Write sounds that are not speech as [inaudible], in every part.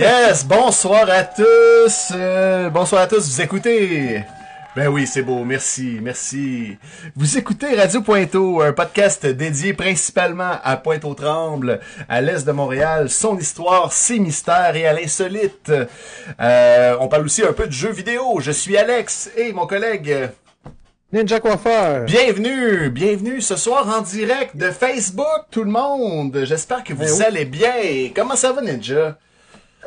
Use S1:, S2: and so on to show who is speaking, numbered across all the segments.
S1: Yes, bonsoir à tous. Euh, bonsoir à tous, vous écoutez. Ben oui, c'est beau, merci, merci. Vous écoutez Radio Pointeau, un podcast dédié principalement à Pointe-aux-Trembles, à l'est de Montréal, son histoire, ses mystères et à l'insolite. Euh, on parle aussi un peu de jeux vidéo. Je suis Alex et mon collègue
S2: Ninja Coiffeur.
S1: Bienvenue, bienvenue ce soir en direct de Facebook, tout le monde. J'espère que vous
S2: Ben oui.
S1: allez bien. Comment ça va, Ninja?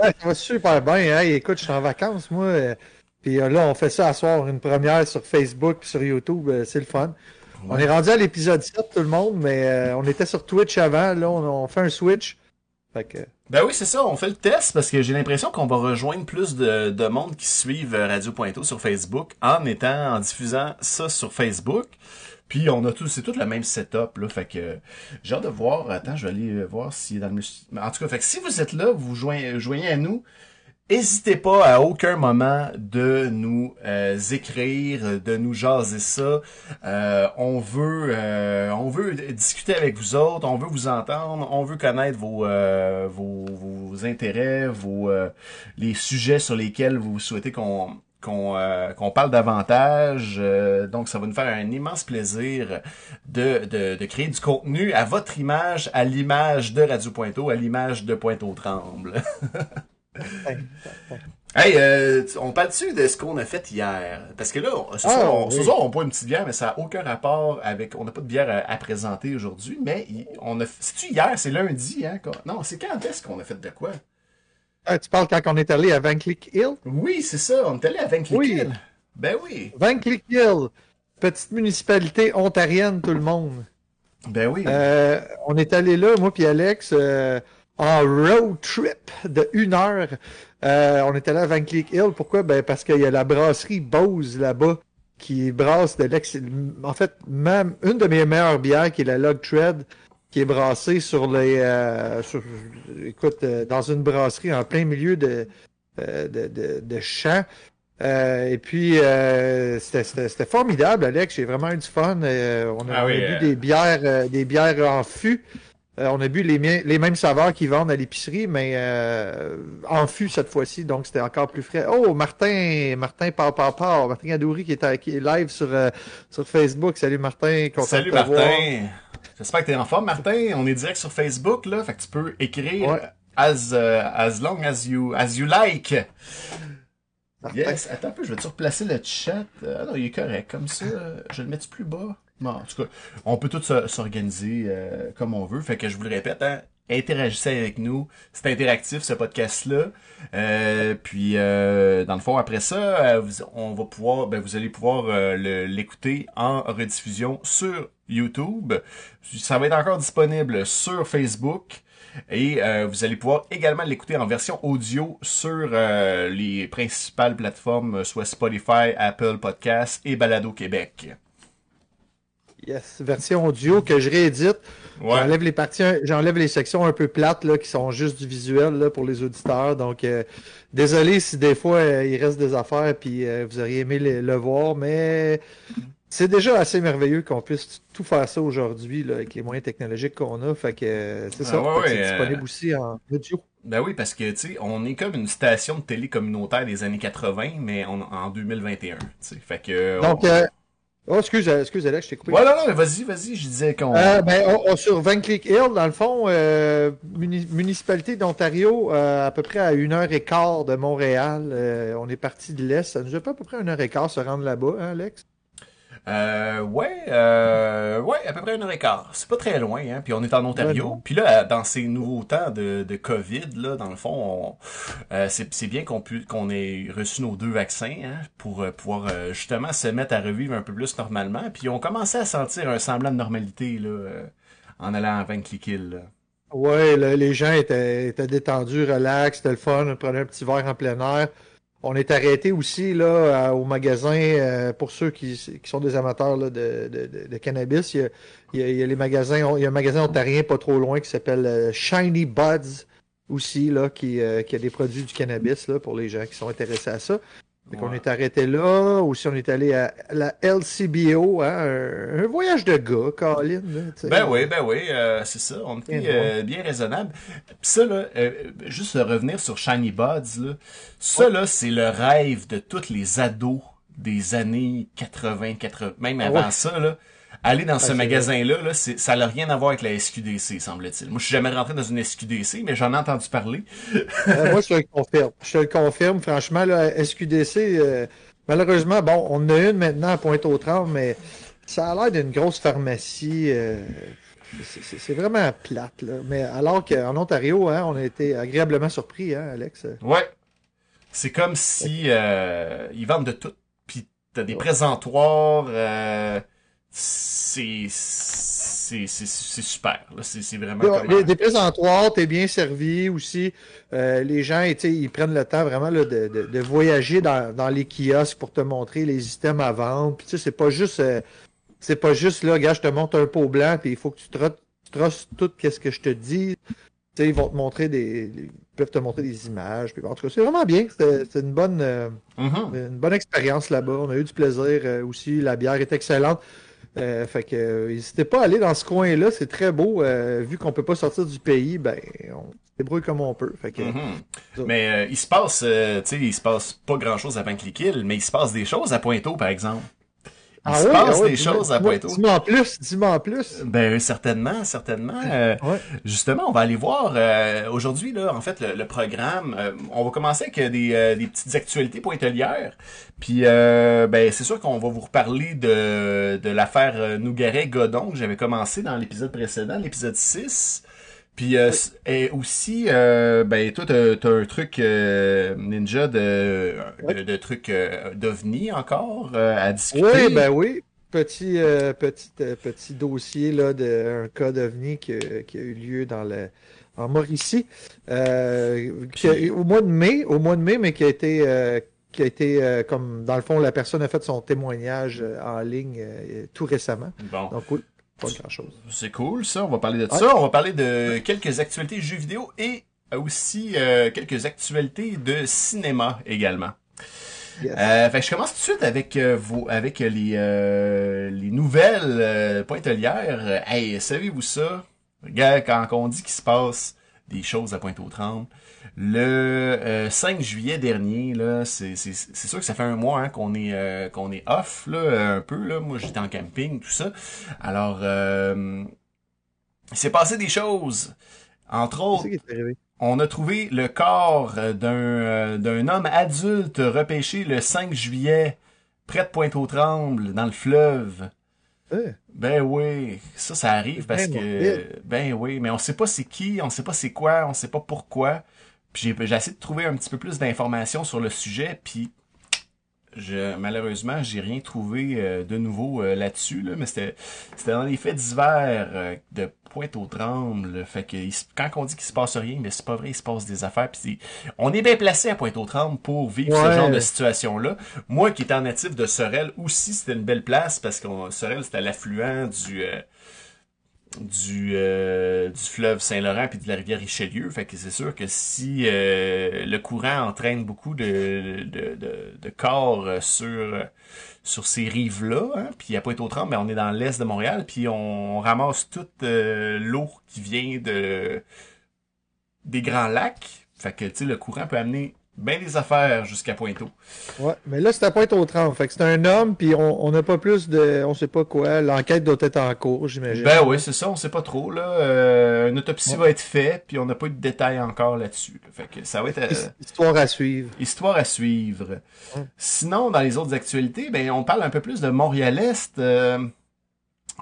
S2: Ah, ça va super bien. Hey, écoute, je suis en vacances, moi. Puis euh, là, on fait ça à soir, une première sur Facebook puis sur YouTube. euh, c'est le fun. On est rendu à l'épisode 7, tout le monde, mais euh, on était sur Twitch avant. Là, on, on fait un switch. Fait que,
S1: Ben oui, c'est ça, on fait le test parce que j'ai l'impression qu'on va rejoindre plus de, de monde qui suivent Radio Pointeau sur Facebook en étant, en diffusant ça sur Facebook. Puis on a tout, c'est tout le même setup là, fait que j'ai hâte de voir. Attends, je vais aller euh, voir si dans le, en tout cas, fait que si vous êtes là, vous joignez, joignez à nous. N'hésitez pas à aucun moment de nous euh, écrire, de nous jaser ça. Euh, on veut, euh, on veut discuter avec vous autres, on veut vous entendre, on veut connaître vos, euh, vos, vos intérêts, vos, euh, les sujets sur lesquels vous souhaitez qu'on qu'on euh, parle davantage. Euh, donc, ça va nous faire un immense plaisir de, de, de créer du contenu à votre image, à l'image de Radio Pointeau, à l'image de Pointe-aux-Trembles. [laughs] Hey, euh, on parle-tu de ce qu'on a fait hier? Parce que là, ce,
S2: Ah,
S1: soir, ce soir, on boit une petite bière, mais ça n'a aucun rapport avec... On n'a pas de bière à, à présenter aujourd'hui, mais on a... C'est-tu hier? C'est lundi, hein? Non, c'est quand est-ce qu'on a fait de quoi?
S2: Ah, tu parles quand on est allé à Van Click Hill?
S1: Oui, c'est ça. On est allé à Van
S2: Oui.
S1: Clickin. Ben oui.
S2: Van Click Hill, petite municipalité ontarienne, tout le monde.
S1: Ben oui.
S2: Euh, on est allé là, moi puis Alex, euh, en road trip de une heure. Euh, on est allé à Van Cleek Hill. Pourquoi? Ben parce qu'il y a la brasserie Bose là-bas qui brasse de l'ex. En fait, même une de mes meilleures bières qui est la Log Tread qui est brassée sur les. euh, sur- écoute, euh, dans une brasserie en plein milieu de euh, de, de, de champs. Euh, et puis, euh, c'était- formidable, Alex. J'ai vraiment eu du fun. Euh, on a,
S1: Ah
S2: on a bu des bières, euh, des bières en fût. Euh, on a bu les, les mêmes saveurs qu'ils vendent à l'épicerie, mais euh, en fût cette fois-ci, donc c'était encore plus frais. Oh, Martin, Martin Pau Pau Pau, Martin Gadouri qui est, à- qui est live sur, euh, sur Facebook. Salut Martin, content
S1: Salut
S2: de te voir.
S1: J'espère que t'es en forme, Martin. On est direct sur Facebook, là. Fait que tu peux écrire
S2: Ouais.
S1: as, euh, as long as you, as you like.
S2: Martin.
S1: Yes. Attends un peu, je vais te replacer le chat? Euh, Ah non, il est correct. Comme ça, euh, je le mettre plus bas? Bon, en tout cas, on peut tous se- s'organiser euh, comme on veut. Fait que je vous le répète, hein, interagissez avec nous. C'est interactif, ce podcast-là. Euh, puis, euh, dans le fond, après ça, euh, vous- on va pouvoir, ben, vous allez pouvoir euh, l'écouter en rediffusion sur YouTube. Ça va être encore disponible sur Facebook. Et euh, vous allez pouvoir également l'écouter en version audio sur euh, les principales plateformes, euh, soit Spotify, Apple Podcasts et Balado Québec.
S2: Yes, version audio que je réédite.
S1: Ouais.
S2: J'enlève les parties, j'enlève les sections un peu plates là, qui sont juste du visuel là, pour les auditeurs. Donc, euh, désolé si des fois il reste des affaires puis vous auriez aimé le, le voir, mais c'est déjà assez merveilleux qu'on puisse tout faire ça aujourd'hui avec les moyens technologiques qu'on a. Fait que euh, c'est
S1: Ah
S2: ça.
S1: ouais,
S2: c'est
S1: ouais,
S2: disponible
S1: euh,
S2: aussi en audio.
S1: Ben oui, parce que, tu sais, on est comme une station de télé communautaire des années 80, mais on- en 2021, tu sais. Fait que...
S2: Donc,
S1: on-
S2: euh, oh, excuse, excuse Alex, je t'ai coupé.
S1: Ouais, non, non, mais vas-y, vas-y, je disais qu'on...
S2: Euh, ben, on, on- sur Van Cleek Hill, dans le fond, euh, muni- municipalité d'Ontario, euh, à peu près à une heure et quart de Montréal. Euh, on est parti de l'Est. Ça nous a pas à peu près une heure et quart se rendre là-bas, hein, Alex?
S1: Euh, ouais, euh, ouais, à peu près une heure et quart. C'est pas très loin, hein. Puis on est en Ontario. Puis là, dans ces nouveaux temps de, de COVID, là, dans le fond, on- euh, c'est c'est bien qu'on pu- qu'on ait reçu nos deux vaccins, hein, pour euh, pouvoir euh, justement se mettre à revivre un peu plus normalement. Puis on commençait à sentir un semblant de normalité là, euh, en allant à Van Cliquill. là.
S2: Ouais, là, les gens étaient, étaient détendus, relax, c'était le fun. On prenait un petit verre en plein air. On est arrêté aussi là au magasin euh, pour ceux qui, qui sont des amateurs de, de, cannabis. Il y a les magasins, il y a un magasin ontarien pas trop loin qui s'appelle euh, Shiny Buds aussi là qui, euh, qui a des produits du cannabis là pour les gens qui sont intéressés à ça. Fait qu'on
S1: Ouais.
S2: est arrêté là, aussi on est allé à la LCBO, hein, un, un voyage de gars, Colin. là, tu sais.
S1: Ben oui, ben oui, euh, c'est ça. On était
S2: Bien
S1: euh, bien raisonnable. Puis ça, là, euh, juste revenir sur Shiny Buds, là, ça, là, c'est le rêve de tous les ados des années 80, 80, même avant
S2: ouais.
S1: ça, là. Aller dans ce
S2: c'est
S1: magasin-là, là, ça n'a rien à voir avec la SQDC, semble-t-il. Moi, je suis jamais rentré dans une SQDC, mais j'en ai entendu parler.
S2: Euh, moi, je te le confirme. Je te le confirme. Franchement, là, SQDC, euh, malheureusement, bon, on en a une maintenant à Pointe-aux-Trembles, mais ça a l'air d'une grosse pharmacie. euh, c'est vraiment plate, là. Mais alors qu'en Ontario, hein, on a été agréablement surpris, hein, Alex?
S1: Ouais. C'est comme si euh, ils vendent de tout. Puis t'as des présentoirs. C'est super. C'est vraiment.
S2: Ouais,
S1: comme
S2: Des, présentoirs, t'es bien servi aussi. Euh, les gens, ils prennent le temps vraiment là, de, de, de voyager dans, dans les kiosques pour te montrer les items à vendre. Puis c'est pas juste, euh, c'est pas juste là, gars, je te montre un pot blanc, puis il faut que tu trosses tout qu'est-ce que je te dis. Tu sais, ils vont te montrer des, ils peuvent te montrer des images. Puis en tout cas, c'est vraiment bien. C'est une bonne, euh,
S1: Mhm.
S2: une bonne expérience là-bas. On a eu du plaisir aussi. La bière est excellente. Euh, fait que euh, n'hésitez pas à aller dans ce coin-là, c'est très beau. euh, vu qu'on peut pas sortir du pays, ben on se débrouille comme on peut. Fait que
S1: Mhm. Mais euh, il se passe, euh, tu sais, il se passe pas grand chose à Vanklikil, mais il se passe des choses à Pointeau, par exemple. Il se
S2: ouais,
S1: passe
S2: ah
S1: des choses à Pointeau.
S2: Dis-moi en plus, dis-moi en plus.
S1: Ben certainement, certainement. Euh,
S2: Ouais.
S1: Justement, on va aller voir euh, aujourd'hui là, en fait, le, le programme. euh, on va commencer avec des, euh, des petites actualités pointelières. Puis, euh, ben c'est sûr qu'on va vous reparler de, de l'affaire euh, Nougaret-Godon que j'avais commencé dans l'épisode précédent, l'épisode 6. Puis euh, et aussi, euh, ben toi, t'as t'as un truc euh, ninja de, de, de trucs euh, d'ovni encore euh, à discuter?
S2: Oui, ben oui. Petit, euh, petit, petit dossier là d'un cas d'OVNI qui, a- qui a eu lieu dans le en Mauricie. Euh, qui a- au mois de mai, au mois de mai, mais qui a été euh, qui a été euh, comme dans le fond, la personne a fait son témoignage euh, en ligne euh, tout récemment.
S1: Bon.
S2: Donc oui, pas.
S1: C'est cool, ça. On va parler de
S2: Ouais.
S1: ça. On va parler de quelques actualités jeux vidéo et aussi euh, quelques actualités de cinéma également.
S2: Yes.
S1: Euh, fait que je commence tout de suite avec euh, vos, avec les euh, les nouvelles euh, pointelières. Euh, Hey, savez-vous ça? Regarde, quand on dit qu'il se passe des choses à Pointe-aux-Trembles, le euh, 5 juillet dernier, là, c'est sûr que ça fait un mois hein, qu'on est euh, qu'on est off là, un peu. Là. Moi, j'étais en camping, tout ça. Alors, euh, il s'est passé des choses. Entre autres, on a trouvé le corps euh, d'un euh, d'un homme adulte repêché le 5 juillet près de Pointe-aux-Trembles dans le fleuve.
S2: Euh,
S1: Ben oui, ça ça arrive parce que ben oui, mais on sait pas c'est qui, on sait pas c'est quoi, on sait pas pourquoi. Puis j'ai j'ai essayé de trouver un petit peu plus d'informations sur le sujet puis je malheureusement, j'ai rien trouvé euh, de nouveau euh, là-dessus là, mais c'était c'était dans les faits divers euh, de Pointe-aux-Trembles, fait que il se- quand on dit qu'il se passe rien, mais c'est pas vrai, il se passe des affaires puis c'est- on est bien placé à Pointe-aux-Trembles pour vivre ce genre de situation là. Moi qui étais en natif de Sorel aussi, c'était une belle place parce que Sorel c'était l'affluent du euh, du euh, du fleuve Saint-Laurent puis de la rivière Richelieu, fait que c'est sûr que si euh, le courant entraîne beaucoup de de, corps euh, sur sur ces rives-là, hein, puis à Pointe-aux-Trembles, ben, on est dans l'est de Montréal, puis on, ramasse toute l'eau qui vient de des grands lacs, fait que le courant peut amener bien des affaires jusqu'à Pointeau.
S2: Ouais, mais là, être au 30. Fait que c'est un homme, puis on on n'a pas plus de. On sait pas quoi. L'enquête doit être en cours, j'imagine.
S1: Ben oui, c'est ça, on sait pas trop là. Euh, une autopsie
S2: Ouais.
S1: va être faite, puis on n'a pas eu de détails encore là-dessus. là. Fait que ça va être euh,
S2: His- Histoire à suivre.
S1: histoire à suivre.
S2: Ouais.
S1: Sinon, dans les autres actualités, ben on parle un peu plus de Montréal-Est. Euh,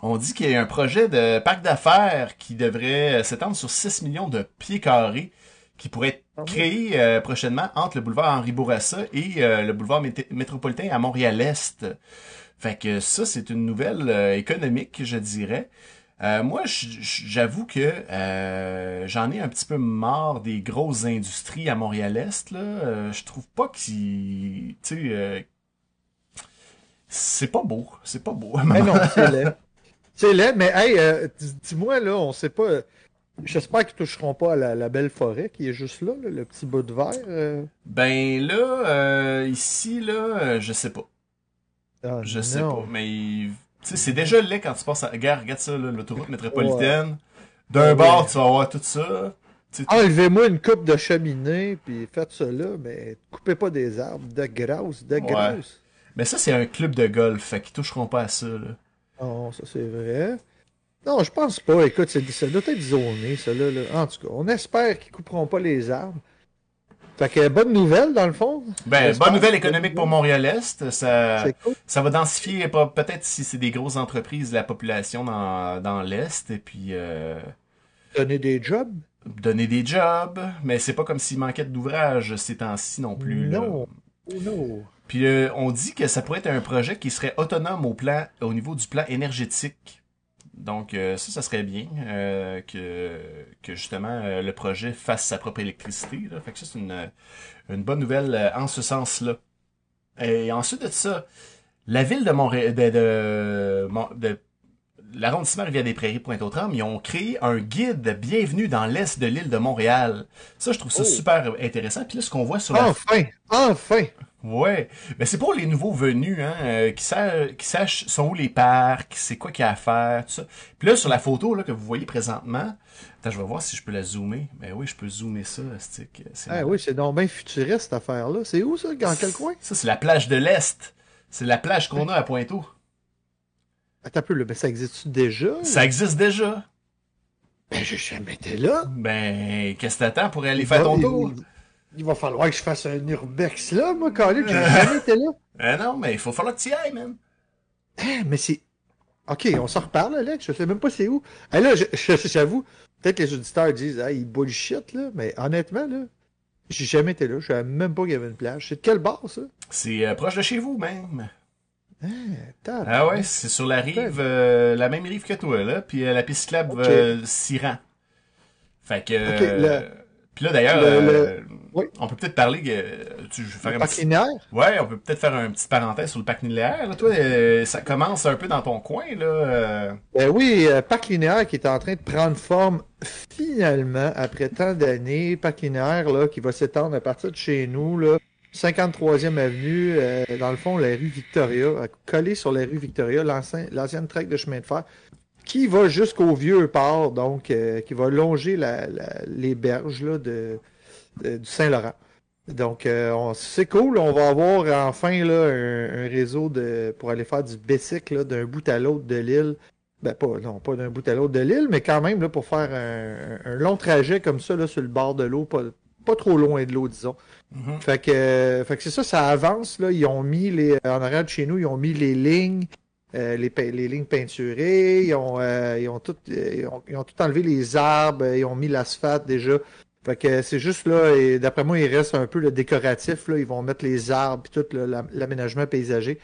S1: on dit qu'il y a un projet de parc d'affaires qui devrait euh, s'étendre sur 6 millions de pieds carrés qui pourrait être créé euh, prochainement entre le boulevard Henri Bourassa et euh, le boulevard métropolitain à Montréal-Est. Fait que ça, c'est une nouvelle euh, économique, je dirais. Euh, moi, j'avoue que euh, j'en ai un petit peu marre des grosses industries à Montréal-Est. Là, Euh, je trouve pas qu'ils, tu sais, euh, c'est pas beau, c'est pas beau.
S2: Mais non, [laughs] c'est laid. C'est laid, mais hey, euh, dis- dis-moi, là, on sait pas. J'espère qu'ils toucheront pas à la, la belle forêt qui est juste là, là, le petit bout de verre. euh.
S1: Ben là, euh, ici, là, euh, je sais pas.
S2: Ah,
S1: Je sais pas, mais c'est déjà laid quand tu passes à... Regarde, regarde ça, l'autoroute métropolitaine. D'un
S2: Ouais.
S1: bord, tu vas voir tout ça.
S2: Enlevez-moi une coupe de cheminée, puis faites ça là, mais coupez pas des arbres, de grâce, de grâce.
S1: Mais ça, c'est un club de golf, fait qu'ils toucheront pas à ça, là.
S2: Non, ça c'est vrai. Non, je pense pas. Écoute, c'est- ça doit être zoné, ça là, là. En tout cas, on espère qu'ils couperont pas les arbres. Fait que bonne nouvelle, dans le fond.
S1: Ben, bonne nouvelle économique pour Montréal-Est. Ça,
S2: cool.
S1: ça va densifier, peut-être si c'est des grosses entreprises, la population dans, dans l'Est, et puis euh,
S2: Donner des jobs?
S1: donner des jobs. Mais c'est pas comme s'il manquait d'ouvrage ces temps-ci non plus. là.
S2: Non. Oh non.
S1: Puis euh, on dit que ça pourrait être un projet qui serait autonome au plan, au niveau du plan énergétique. Donc euh, ça, ça serait bien euh, que, que justement euh, le projet fasse sa propre électricité. Là. Fait que ça, c'est une, une bonne nouvelle en ce sens-là. Et ensuite de ça, la ville de Montréal, de, de, Mon- de l'arrondissement Rivière-des-Prairies, Pointe-aux-Trembles, ils ont créé un guide bienvenue dans l'est de l'île de Montréal. Ça, je trouve ça
S2: Oh.
S1: super intéressant. Puis là, ce qu'on voit sur la
S2: Enfin! Enfin!
S1: Ouais, mais c'est pour les nouveaux venus, hein, euh, qui, sachent, qui sachent sont où les parcs, c'est quoi qu'il y a à faire, tout ça. Puis là, sur la photo là, que vous voyez présentement, attends, je vais voir si je peux la zoomer. Ben oui, je peux zoomer ça, stick. C'est
S2: Ah oui, c'est donc bien futuriste cette affaire-là. C'est où ça? Dans quel coin?
S1: Ça, c'est la plage de l'Est. C'est la plage qu'on a à Pointeau.
S2: Attends un peu, là. Ben, ça existe déjà?
S1: Ça existe déjà.
S2: Ben, j'ai jamais été là.
S1: Ben, qu'est-ce que t'attends pour aller faire ton tour?
S2: Il, va falloir que je fasse un urbex là, moi, Colin. J'ai jamais été là. [laughs]
S1: Ben non, mais il faut falloir que tu y ailles, man.
S2: Hein, mais c'est. Ok, on s'en reparle, Alex. Je sais même pas c'est où. Ah, là, j'avoue, peut-être que les auditeurs disent, ah, il bullshit, là. Mais honnêtement, là, j'ai jamais été là. Je savais même pas qu'il y avait une plage. C'est de quel bar, ça?
S1: C'est euh, proche de chez vous, même.
S2: Tabarnak.
S1: Ah ouais, c'est sur la rive, euh, la même rive que toi, là, puis euh, la piste cyclable
S2: Ok.
S1: euh, Siran. Fait que...
S2: Ok, le-
S1: Puis là, d'ailleurs,
S2: le- oui.
S1: on peut peut-être parler... euh, tu, je un
S2: Parc
S1: petit...
S2: linéaire?
S1: Ouais, on peut peut-être faire un petit parenthèse sur le parc linéaire. Là. Toi, euh, ça commence un peu dans ton coin, là. euh.
S2: Ben oui, euh, Parc linéaire qui est en train de prendre forme finalement après tant d'années. Parc linéaire là, qui va s'étendre à partir de chez nous, là, 53e avenue, euh, dans le fond, la rue Victoria, collée sur la rue Victoria, l'ancien- l'ancienne traque de chemin de fer, qui va jusqu'au vieux port, donc euh, qui va longer la- la- les berges là, de- du Saint-Laurent. Donc, euh, on- c'est cool. On va avoir enfin là, un, un réseau de, pour aller faire du bicycle là, d'un bout à l'autre de l'île. Ben, pas, non, pas d'un bout à l'autre de l'île, mais quand même là, pour faire un, un long trajet comme ça là, sur le bord de l'eau, pas, pas trop loin de l'eau, disons.
S1: Mhm.
S2: Fait que, euh, fait que c'est ça, ça avance. Là. Ils ont mis les. En arrière de chez nous, ils ont mis les lignes, euh, les, les lignes peinturées, ils ont, euh, ils, ont tout, euh, ils, ont, ils ont tout enlevé les arbres, euh, ils ont mis l'asphalte déjà. Fait que c'est juste là, et d'après moi, il reste un peu le décoratif. Là. Ils vont mettre les arbres et tout l'aménagement paysager.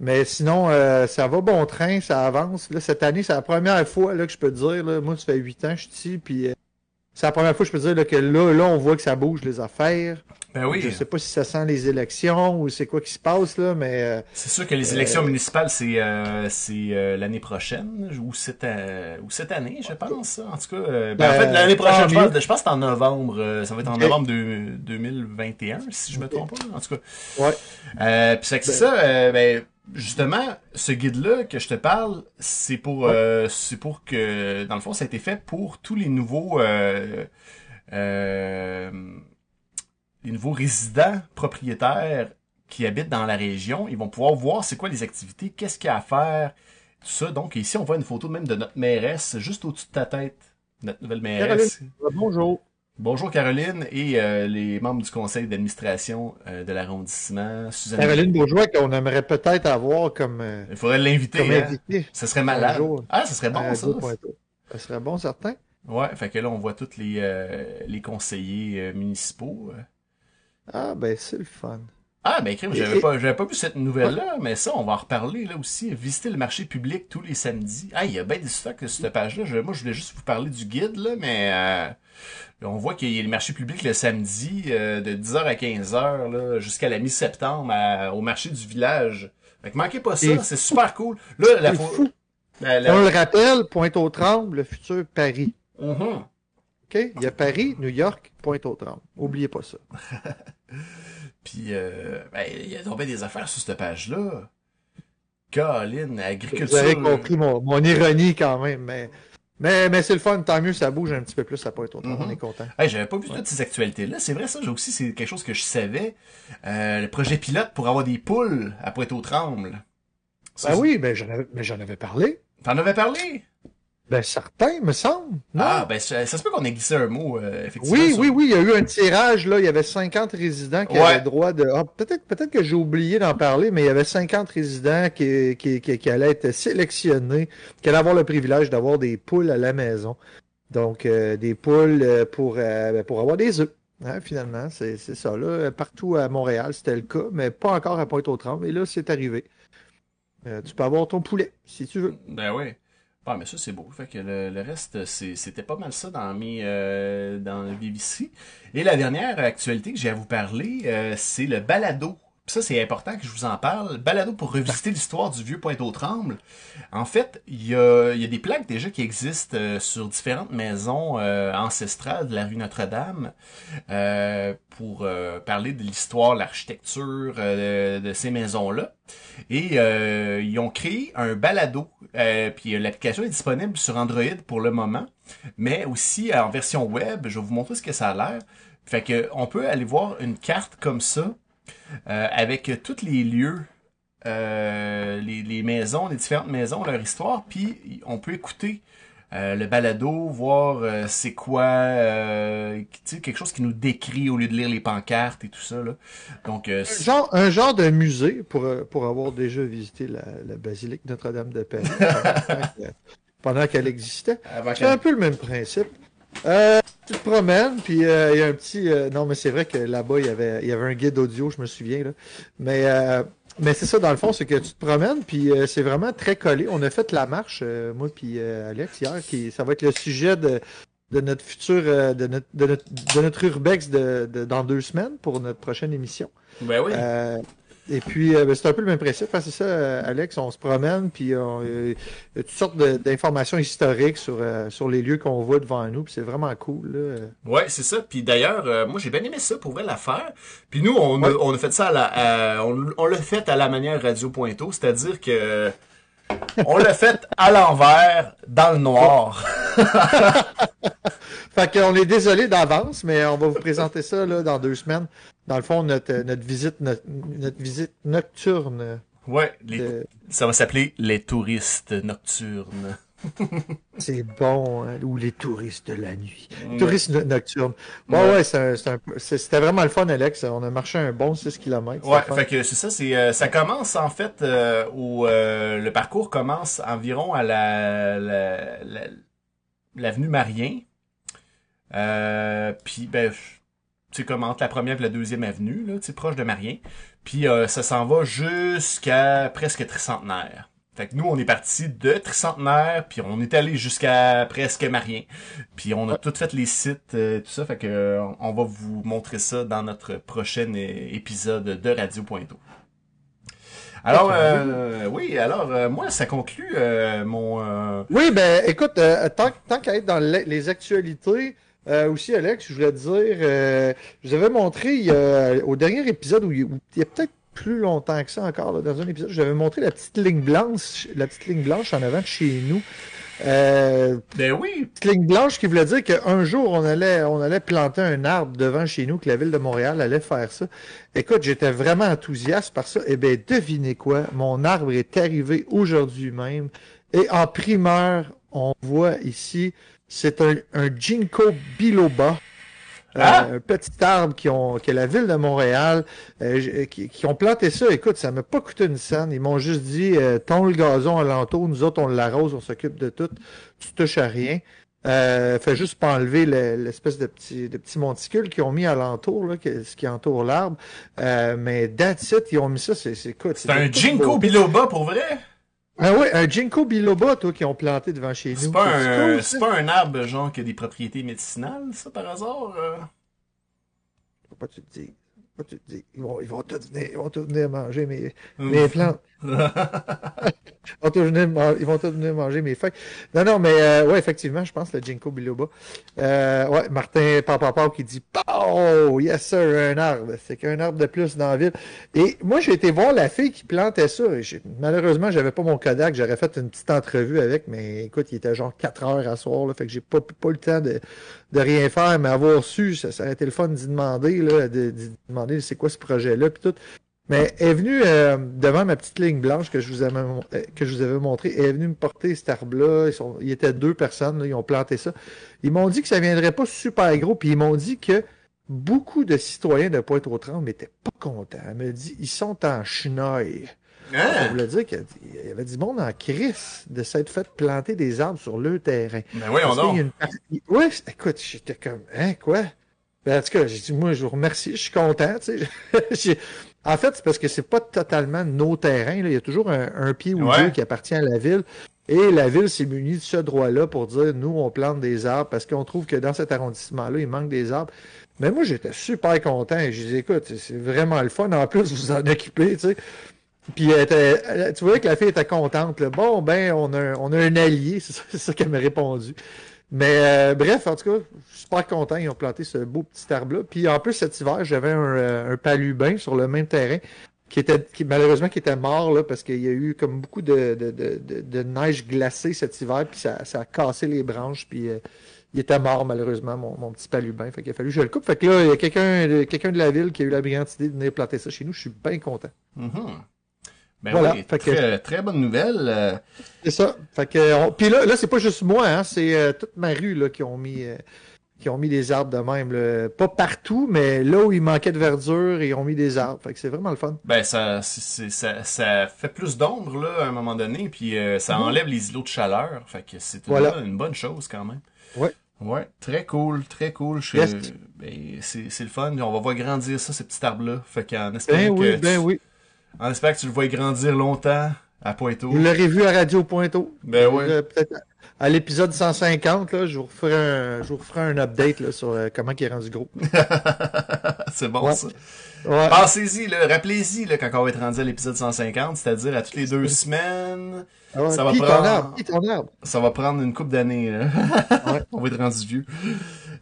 S2: Mais sinon, euh, ça va bon train, ça avance. Là, cette année, c'est la première fois là, que je peux dire. Là, moi, ça fait huit ans je suis ici, puis euh, c'est la première fois que je peux dire là, que là, là, on voit que ça bouge les affaires.
S1: Ben oui,
S2: Je sais pas si ça sent les élections ou c'est quoi qui se passe là, mais euh,
S1: c'est sûr que les élections municipales, c'est euh, c'est euh, l'année prochaine, ou cette, euh, ou cette année, je pense. En tout cas, euh, ben, en
S2: Ben,
S1: fait, l'année prochaine, je pense, je pense que c'est en novembre. euh, ça va être en novembre de- 2021, si je me trompe pas. En tout cas,
S2: ouais.
S1: Euh, puis c'est que c'est
S2: Ben-
S1: ça, euh, ben, justement, ce guide-là que je te parle, c'est pour, euh, c'est pour que, dans le fond, ça a été fait pour tous les nouveaux, euh, euh, les nouveaux résidents propriétaires qui habitent dans la région. Ils vont pouvoir voir c'est quoi les activités, qu'est-ce qu'il y a à faire, tout ça. Donc ici, on voit une photo même de notre mairesse juste au-dessus de ta tête, notre nouvelle mairesse.
S2: Bonjour.
S1: Bonjour Caroline et euh, les membres du conseil d'administration euh, de l'arrondissement. Suzanne.
S2: Caroline Bourgeois qu'on aimerait peut-être avoir comme, euh,
S1: Il faudrait l'inviter. hein. Ça serait malade.
S2: Jour.
S1: Ah, ça serait bon ça.
S2: Ça serait bon, certain.
S1: Ouais, fait que là on voit tous les euh, les conseillers euh, municipaux.
S2: Ah, ben, c'est le fun.
S1: Ah ben j'avais pas j'avais pas vu cette nouvelle là, mais ça on va en reparler là aussi. Visiter le marché public tous les samedis. Ah, il y a bien des stocks sur cette page là. moi je voulais juste vous parler du guide là, mais euh, on voit qu'il y a le marché public le samedi euh, de 10h à 15h là jusqu'à la mi-septembre au marché du village. Fait que manquez pas ça, c'est super cool. Là la,
S2: fou.
S1: la- la-
S2: On le rappelle, Pointe-aux-Trembles, le futur Paris.
S1: Mhm.
S2: OK? Il y a Paris, New York, Pointe-aux-Trembles. Oubliez pas ça. [laughs]
S1: Puis, euh, ben, il y a tombé des affaires sur cette page-là. Colin, agriculture.
S2: Vous avez compris mon, mon ironie quand même, mais, mais, mais c'est le fun. Tant mieux, ça bouge un petit peu plus, ça peut être autant. On est content.
S1: Hey, j'avais pas vu toutes ces actualités-là. C'est vrai, ça, j'ai aussi, c'est quelque chose que je savais. Euh, le projet pilote pour avoir des poules à Pointe-aux-Trembles. Ça,
S2: Ben oui, j'en avais, mais j'en avais parlé.
S1: T'en avais parlé?
S2: Ben certain, me semble. Non?
S1: Ah, ben, ça, ça se peut qu'on ait glissé un mot, euh, effectivement.
S2: oui,
S1: sur-
S2: oui, oui, il y a eu un tirage, là. Il y avait 50 résidents qui
S1: Ouais.
S2: avaient droit de. Ah, peut-être, peut-être que j'ai oublié d'en parler, mais il y avait 50 résidents qui, qui, qui, qui allaient être sélectionnés, qui allaient avoir le privilège d'avoir des poules à la maison. Donc, euh, des poules euh, pour, euh, ben, pour avoir des œufs. Hein, finalement, c'est, ça. Là. Partout à Montréal, c'était le cas, mais pas encore à Pointe-aux-Trembles. Et là, c'est arrivé. Tu peux avoir ton poulet, si tu veux.
S1: Ben oui. Ah, mais ça, c'est beau. Fait que le, reste, c'était pas mal ça dans mes euh, dans le BBC. Et la dernière actualité que j'ai à vous parler, euh, c'est le balado. Ça, c'est important que je vous en parle. Balado pour revisiter l'histoire du vieux Pointe-aux-Trembles. En fait, il y a, y a des plaques déjà qui existent euh, sur différentes maisons euh, ancestrales de la rue Notre-Dame euh, pour euh, parler de l'histoire, l'architecture euh, de ces maisons-là. Et ils ont créé un balado. Puis l'application est disponible sur Android pour le moment, mais aussi en version web. Je vais vous montrer ce que ça a l'air. Fait que on peut aller voir une carte comme ça euh, avec tous les lieux, euh, les, les maisons, les différentes maisons, leur histoire. Puis on peut écouter euh, le balado, voir euh, c'est quoi, euh, quelque chose qui nous décrit au lieu de lire les pancartes et tout ça. Là. Donc, c'est-
S2: Genre, un genre de musée pour, pour avoir déjà visité la, la basilique Notre-Dame de Paris [laughs] pendant qu'elle- existait. C'est un peu le même principe. Euh, tu te promènes, puis euh, il y a un petit... euh, non, mais c'est vrai que là-bas, il y avait, il y avait un guide audio, je me souviens. Là. Mais, euh, mais c'est ça, dans le fond, c'est que tu te promènes, puis euh, c'est vraiment très collé. On a fait la marche, euh, moi puis euh, Alex, hier, qui ça va être le sujet de, de notre futur... euh, de, notre, de, notre, de notre urbex de, de- dans deux semaines pour notre prochaine émission.
S1: Ben oui.
S2: Et puis, euh, ben, c'est un peu le même principe. hein, c'est ça, Alex. On se promène, puis on, euh, il y a toutes sortes d'informations historiques sur, euh, sur les lieux qu'on voit devant nous. Puis c'est vraiment cool. Là.
S1: Ouais, c'est ça. Puis d'ailleurs, euh, moi j'ai bien aimé ça pour vrai l'affaire. Puis nous, on, a,
S2: Ouais.
S1: on a fait ça à la, à- on, on l'a fait à la manière Radio Pointo, c'est-à-dire que on l'a fait à l'envers, dans le noir. [laughs]
S2: Fait qu'on est désolé d'avance, mais on va vous présenter ça là, dans deux semaines. Dans le fond, notre, notre visite notre, notre visite nocturne.
S1: Ouais, les-
S2: de-
S1: ça va s'appeler les touristes nocturnes. [laughs]
S2: C'est bon, hein, ou les touristes de la nuit.
S1: Ouais.
S2: Touristes no- nocturnes. Bon,
S1: Ouais.
S2: ouais, c'était vraiment le fun, Alex. On a marché un bon 6 km.
S1: Ouais, fait que c'est ça, c'est euh, ça commence en fait euh, au euh, le parcours commence environ à la la- la- l'avenue Marien. Euh, puis ben sais comme entre la première et la deuxième avenue là, tu sais proche de Marien. Puis euh, ça s'en va jusqu'à presque Tricentenaire. Fait que nous on est parti de Tricentenaire puis on est allé jusqu'à presque Marien. Puis on a
S2: Ouais.
S1: tout fait les sites euh, tout ça fait que euh, on va vous montrer ça dans notre prochain é- épisode de Radio Pointo. Alors euh, oui, alors euh, moi ça conclut euh, mon euh,
S2: Oui, ben écoute, euh, tant, tant qu'à être dans le- les actualités, euh, aussi Alex, je voulais te dire, euh, je vous avais montré a- au dernier épisode où il, où il y a peut-être plus longtemps que ça encore, là, dans un épisode, je vous avais montré la petite ligne blanche, la petite ligne blanche en avant de chez nous. Euh,
S1: ben oui,
S2: petite ligne blanche qui voulait dire qu'un jour on allait on allait planter un arbre devant chez nous, que la ville de Montréal allait faire ça. Écoute, j'étais vraiment enthousiaste par ça. Eh bien, devinez quoi, mon arbre est arrivé aujourd'hui même. Et en primeur, on voit ici, c'est un, un ginkgo biloba. Euh,
S1: Ah!
S2: un petit arbre qui ont, que la ville de Montréal, euh, j- qui, qui ont planté ça. Écoute, ça m'a pas coûté une scène. Ils m'ont juste dit, euh, ton le gazon alentour, nous autres, on l'arrose, on s'occupe de tout. Tu touches à rien. Euh, fais juste pas enlever le- l'espèce de petit, de petit monticule qu'ils ont mis alentour, là, que- ce qui entoure l'arbre. Euh, mais that's it, ils ont mis ça, c'est, c'est,
S1: c'est un
S2: beauté.
S1: Biloba pour vrai?
S2: Ah oui, un ginkgo biloba, toi, qu'ils ont planté devant chez nous.
S1: C'est pas un
S2: cool,
S1: c'est pas un arbre genre qui a des propriétés médicinales ça par hasard. euh?
S2: Faut pas que tu le dises. Tu te dis, Ils vont, ils vont tous venir, ils vont tous venir manger mes, mes plantes. [laughs] Ils vont tous venir, ils vont tous venir manger mes feuilles. Non, non, mais euh, ouais, effectivement, je pense le Ginkgo biloba. Euh, ouais, Martin Papa qui dit Oh, yes sir, un arbre. C'est qu'un arbre de plus dans la ville. Et moi, j'ai été voir la fille qui plantait ça. Et Malheureusement, j'avais pas mon Kodak. J'aurais fait une petite entrevue avec, mais écoute, il était genre 4 heures à soir, là, fait que j'ai pas, pas le temps de, de rien faire, mais avoir su, ça, ça aurait été le fun d'y demander, là, de, demander c'est quoi ce projet-là, puis tout. Mais elle est venue euh, devant ma petite ligne blanche que je vous avais, euh, que je vous avais montré. Elle est venue me porter cet arbre-là. Ils, sont, ils étaient deux personnes, là, ils ont planté ça. Ils m'ont dit que ça viendrait pas super gros, puis ils m'ont dit que beaucoup de citoyens de Pointe-aux-Trembles n'étaient pas contents. Elle me dit, ils sont en chenouille. Ça
S1: Hein?
S2: voulait dire qu'il y avait du monde en crise de s'être fait planter des arbres sur le terrain.
S1: Ben
S2: qu'il y a une Ouais, écoute, j'étais comme, hein, quoi? Ben, en tout cas, j'ai dit, moi, je vous remercie, je suis content, tu sais. [laughs] En fait, c'est parce que c'est pas totalement nos terrains, là. Il y a toujours un, un pied ou
S1: Ouais.
S2: deux qui appartient à la ville. Et la ville s'est munie de ce droit-là pour dire, nous, on plante des arbres parce qu'on trouve que dans cet arrondissement-là, il manque des arbres. Mais moi, j'étais super content. Je dis, écoute, c'est vraiment le fun. En plus, vous en occupez, tu sais. Puis était- tu voyais que la fille était contente. là. Bon, ben, on a, on a un allié, [laughs] c'est ça, ça qu'elle m'a répondu. Mais euh, bref, en tout cas, je suis super content. Ils ont planté ce beau petit arbre-là. Puis en plus, cet hiver, j'avais un, euh, un palubin sur le même terrain qui était qui, malheureusement qui était mort là, parce qu'il y a eu comme beaucoup de, de, de, de, neige glacée cet hiver, puis ça, ça a cassé les branches, puis euh, il était mort malheureusement, mon, mon petit palubin. Fait qu'il a fallu que je le coupe. Fait que là, il y a quelqu'un quelqu'un de la ville qui a eu la brillante idée de venir planter ça chez nous. Je suis bien content.
S1: Mhm. Ben
S2: Voilà,
S1: oui,
S2: fait que-
S1: très, très bonne nouvelle. euh,
S2: C'est ça. Fait que, on- Puis là, là c'est pas juste moi, hein, c'est euh, toute ma rue là, qui ont mis euh, qui ont mis des arbres de même. là. Pas partout, mais là où il manquait de verdure, ils ont mis des arbres. Fait que c'est vraiment le fun.
S1: Ben ça, ça, ça fait plus d'ombre là à un moment donné, puis euh, ça
S2: Mhm.
S1: enlève les îlots de chaleur, fait que c'est une,
S2: Voilà.
S1: bonne- une bonne chose quand même.
S2: Ouais.
S1: Ouais, très cool, très cool. Je-
S2: Yes.
S1: ben, c'est c'est le fun. On va voir grandir ça, ces petits arbres-là. Fait qu'en espérant
S2: Ben oui,
S1: que
S2: ben
S1: tu,
S2: oui.
S1: En espérant que tu le vois grandir longtemps à Pointeau.
S2: Vous l'aurez vu à Radio Pointeau.
S1: Ben oui.
S2: Euh, Peut-être à l'épisode 150, là, je vous referai un, je vous referai un update là, sur euh, comment il est rendu gros. [laughs]
S1: c'est bon
S2: Ouais.
S1: ça.
S2: Ouais.
S1: Pensez-y, là, rappelez-y là, quand on va être rendu à l'épisode 150, c'est-à-dire à toutes les deux semaines.
S2: Ah ouais.
S1: ça va prendre-. Ça va prendre une couple d'années. [laughs] on va être rendu vieux.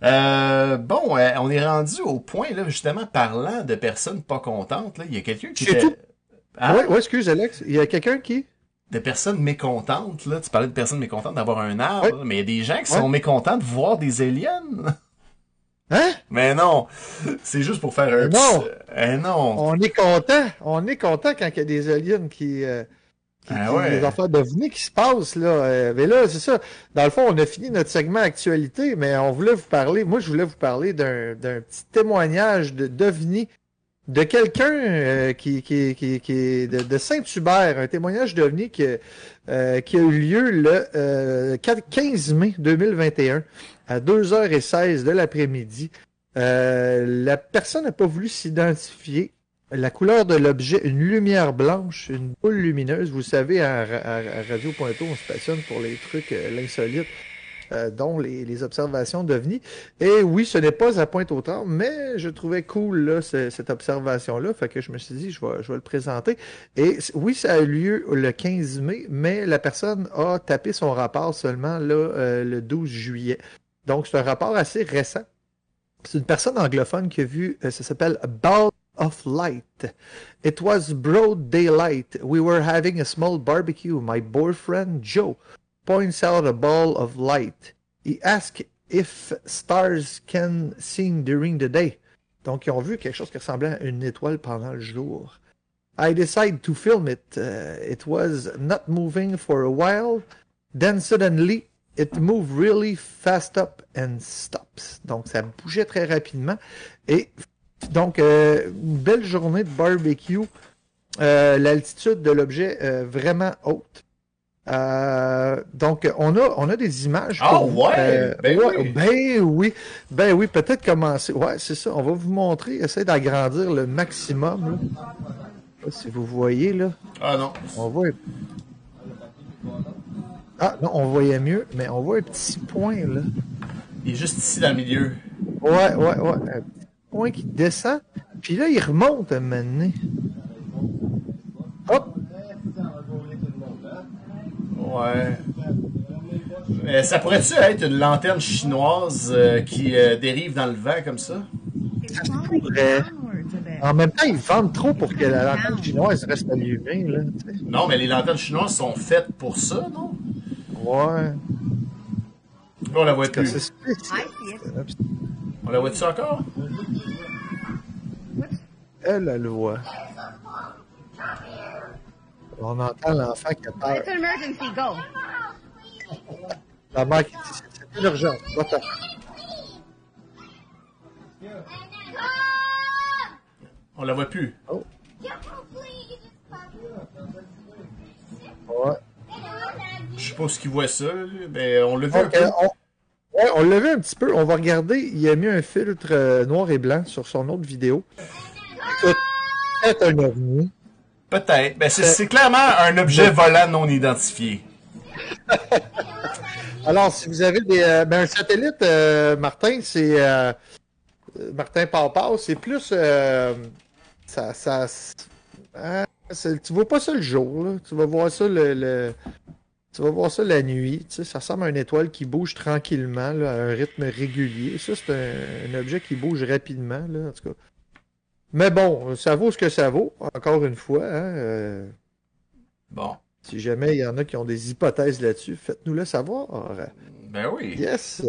S1: Euh, bon, euh, on est rendu au point, là, justement, parlant de personnes pas contentes. Là, il y a quelqu'un qui
S2: Chez
S1: était...
S2: tout.
S1: Hein?
S2: Ouais, ouais, excuse Alex. Il y a quelqu'un qui?
S1: De personnes mécontentes. Là. Tu parlais de personnes mécontentes d'avoir un arbre, mais il y a des gens qui sont mécontents de voir des aliens.
S2: Hein?
S1: Mais non, c'est juste pour faire un
S2: non.
S1: petit- Eh non.
S2: On est content. On est content quand il y a des aliens qui. euh, qui-
S1: Ah
S2: qui-
S1: ouais.
S2: Des affaires devenues qui se passent, là. Euh, mais là, c'est ça. Dans le fond, on a fini notre segment actualité, mais on voulait vous parler. Moi, je voulais vous parler d'un d'un petit témoignage de d'OVNI de quelqu'un euh, qui, qui, qui, qui de, Saint-Hubert, un témoignage d'OVNI qui, euh, qui a eu lieu le euh, 4 15 mai 2021 à 2h16 de l'après-midi. Euh, la personne n'a pas voulu s'identifier. La couleur de l'objet, une lumière blanche, une boule lumineuse. Vous savez, à, à- Radio Pointeau, on se passionne pour les trucs, euh, l'insolite, euh, dont les, les observations d'OVNI. Et oui, ce n'est pas à Pointe-aux-Trembles, mais je trouvais cool cette observation-là. Fait que je me suis dit, je vais, le présenter. Et oui, ça a eu lieu le 15 mai, mais la personne a tapé son rapport seulement euh, le 12 juillet. Donc, c'est un rapport assez récent. C'est une personne anglophone qui a vu, euh, ça s'appelle Ball of Light. It was broad daylight. We were having a small barbecue. My boyfriend Joe points out a ball of light. He asks if stars can sing during the day. Donc, ils ont vu quelque chose qui ressemblait à une étoile pendant le jour. I decided to film it. Uh, it was not moving for a while. Then suddenly, it moved really fast up and stops. Donc, ça bougeait très rapidement. Et donc, euh, une belle journée de barbecue. Euh, L'altitude de l'objet euh, vraiment haute. Euh, donc, on a, on a des images.
S1: Ah ouais? Ben
S2: ouais,
S1: oui.
S2: Ben oui. Ben oui, peut-être commencer. Ouais, c'est ça. On va vous montrer. Essayez d'agrandir le maximum. Là. Je sais pas si vous voyez, là.
S1: Ah non.
S2: On voit. Ah non, on voyait mieux, mais on voit un petit point là.
S1: Il est juste ici dans le milieu.
S2: Ouais, ouais, ouais. Un petit point qui descend. puis là, il remonte un moment donné. Hop!
S1: Ouais. Mais ça pourrait-tu être une lanterne chinoise euh, qui euh, dérive dans le vent comme ça?
S2: Ça se pourrait. En même temps, ils vendent trop pour que la lanterne chinoise reste allumée. Là.
S1: Non, mais les lanternes chinoises sont faites pour ça, non?
S2: ouais.
S1: On la voit
S2: Que
S1: plus. On la voit-tu encore?
S2: Elle, elle le voit. On entend l'enfant qui a peur.
S3: It's an emergency, go.
S2: La mère qui dit c'est c'est urgent. Va-t'en.
S1: On la voit plus.
S2: Ouais.
S1: Je sais pas ce qu'ils voient ça, mais on l'a vu un
S2: Ok,
S1: peu.
S2: on, ouais, on l'a vu un petit peu. On va regarder. Il a mis un filtre euh, noir et blanc sur son autre vidéo. Écoute, c'est un ovni.
S1: Peut-être. Ben, c'est- c'est clairement un objet volant non identifié. [laughs]
S2: Alors, si vous avez des, euh, ben, un satellite, euh, Martin, c'est euh, euh, Martin Papa, c'est plus euh, ça, ça, hein, tu vois pas ça le jour, là. tu vas voir ça le, le- tu vas voir ça la nuit. Tu sais, ça ressemble à une étoile qui bouge tranquillement, là, à un rythme régulier. Ça, c'est un, un objet qui bouge rapidement, là, en tout cas. Mais bon, ça vaut ce que ça vaut. Encore une fois, hein, euh,
S1: Bon.
S2: si jamais il y en a qui ont des hypothèses là-dessus, faites-nous le savoir.
S1: Ben oui.
S2: Yes.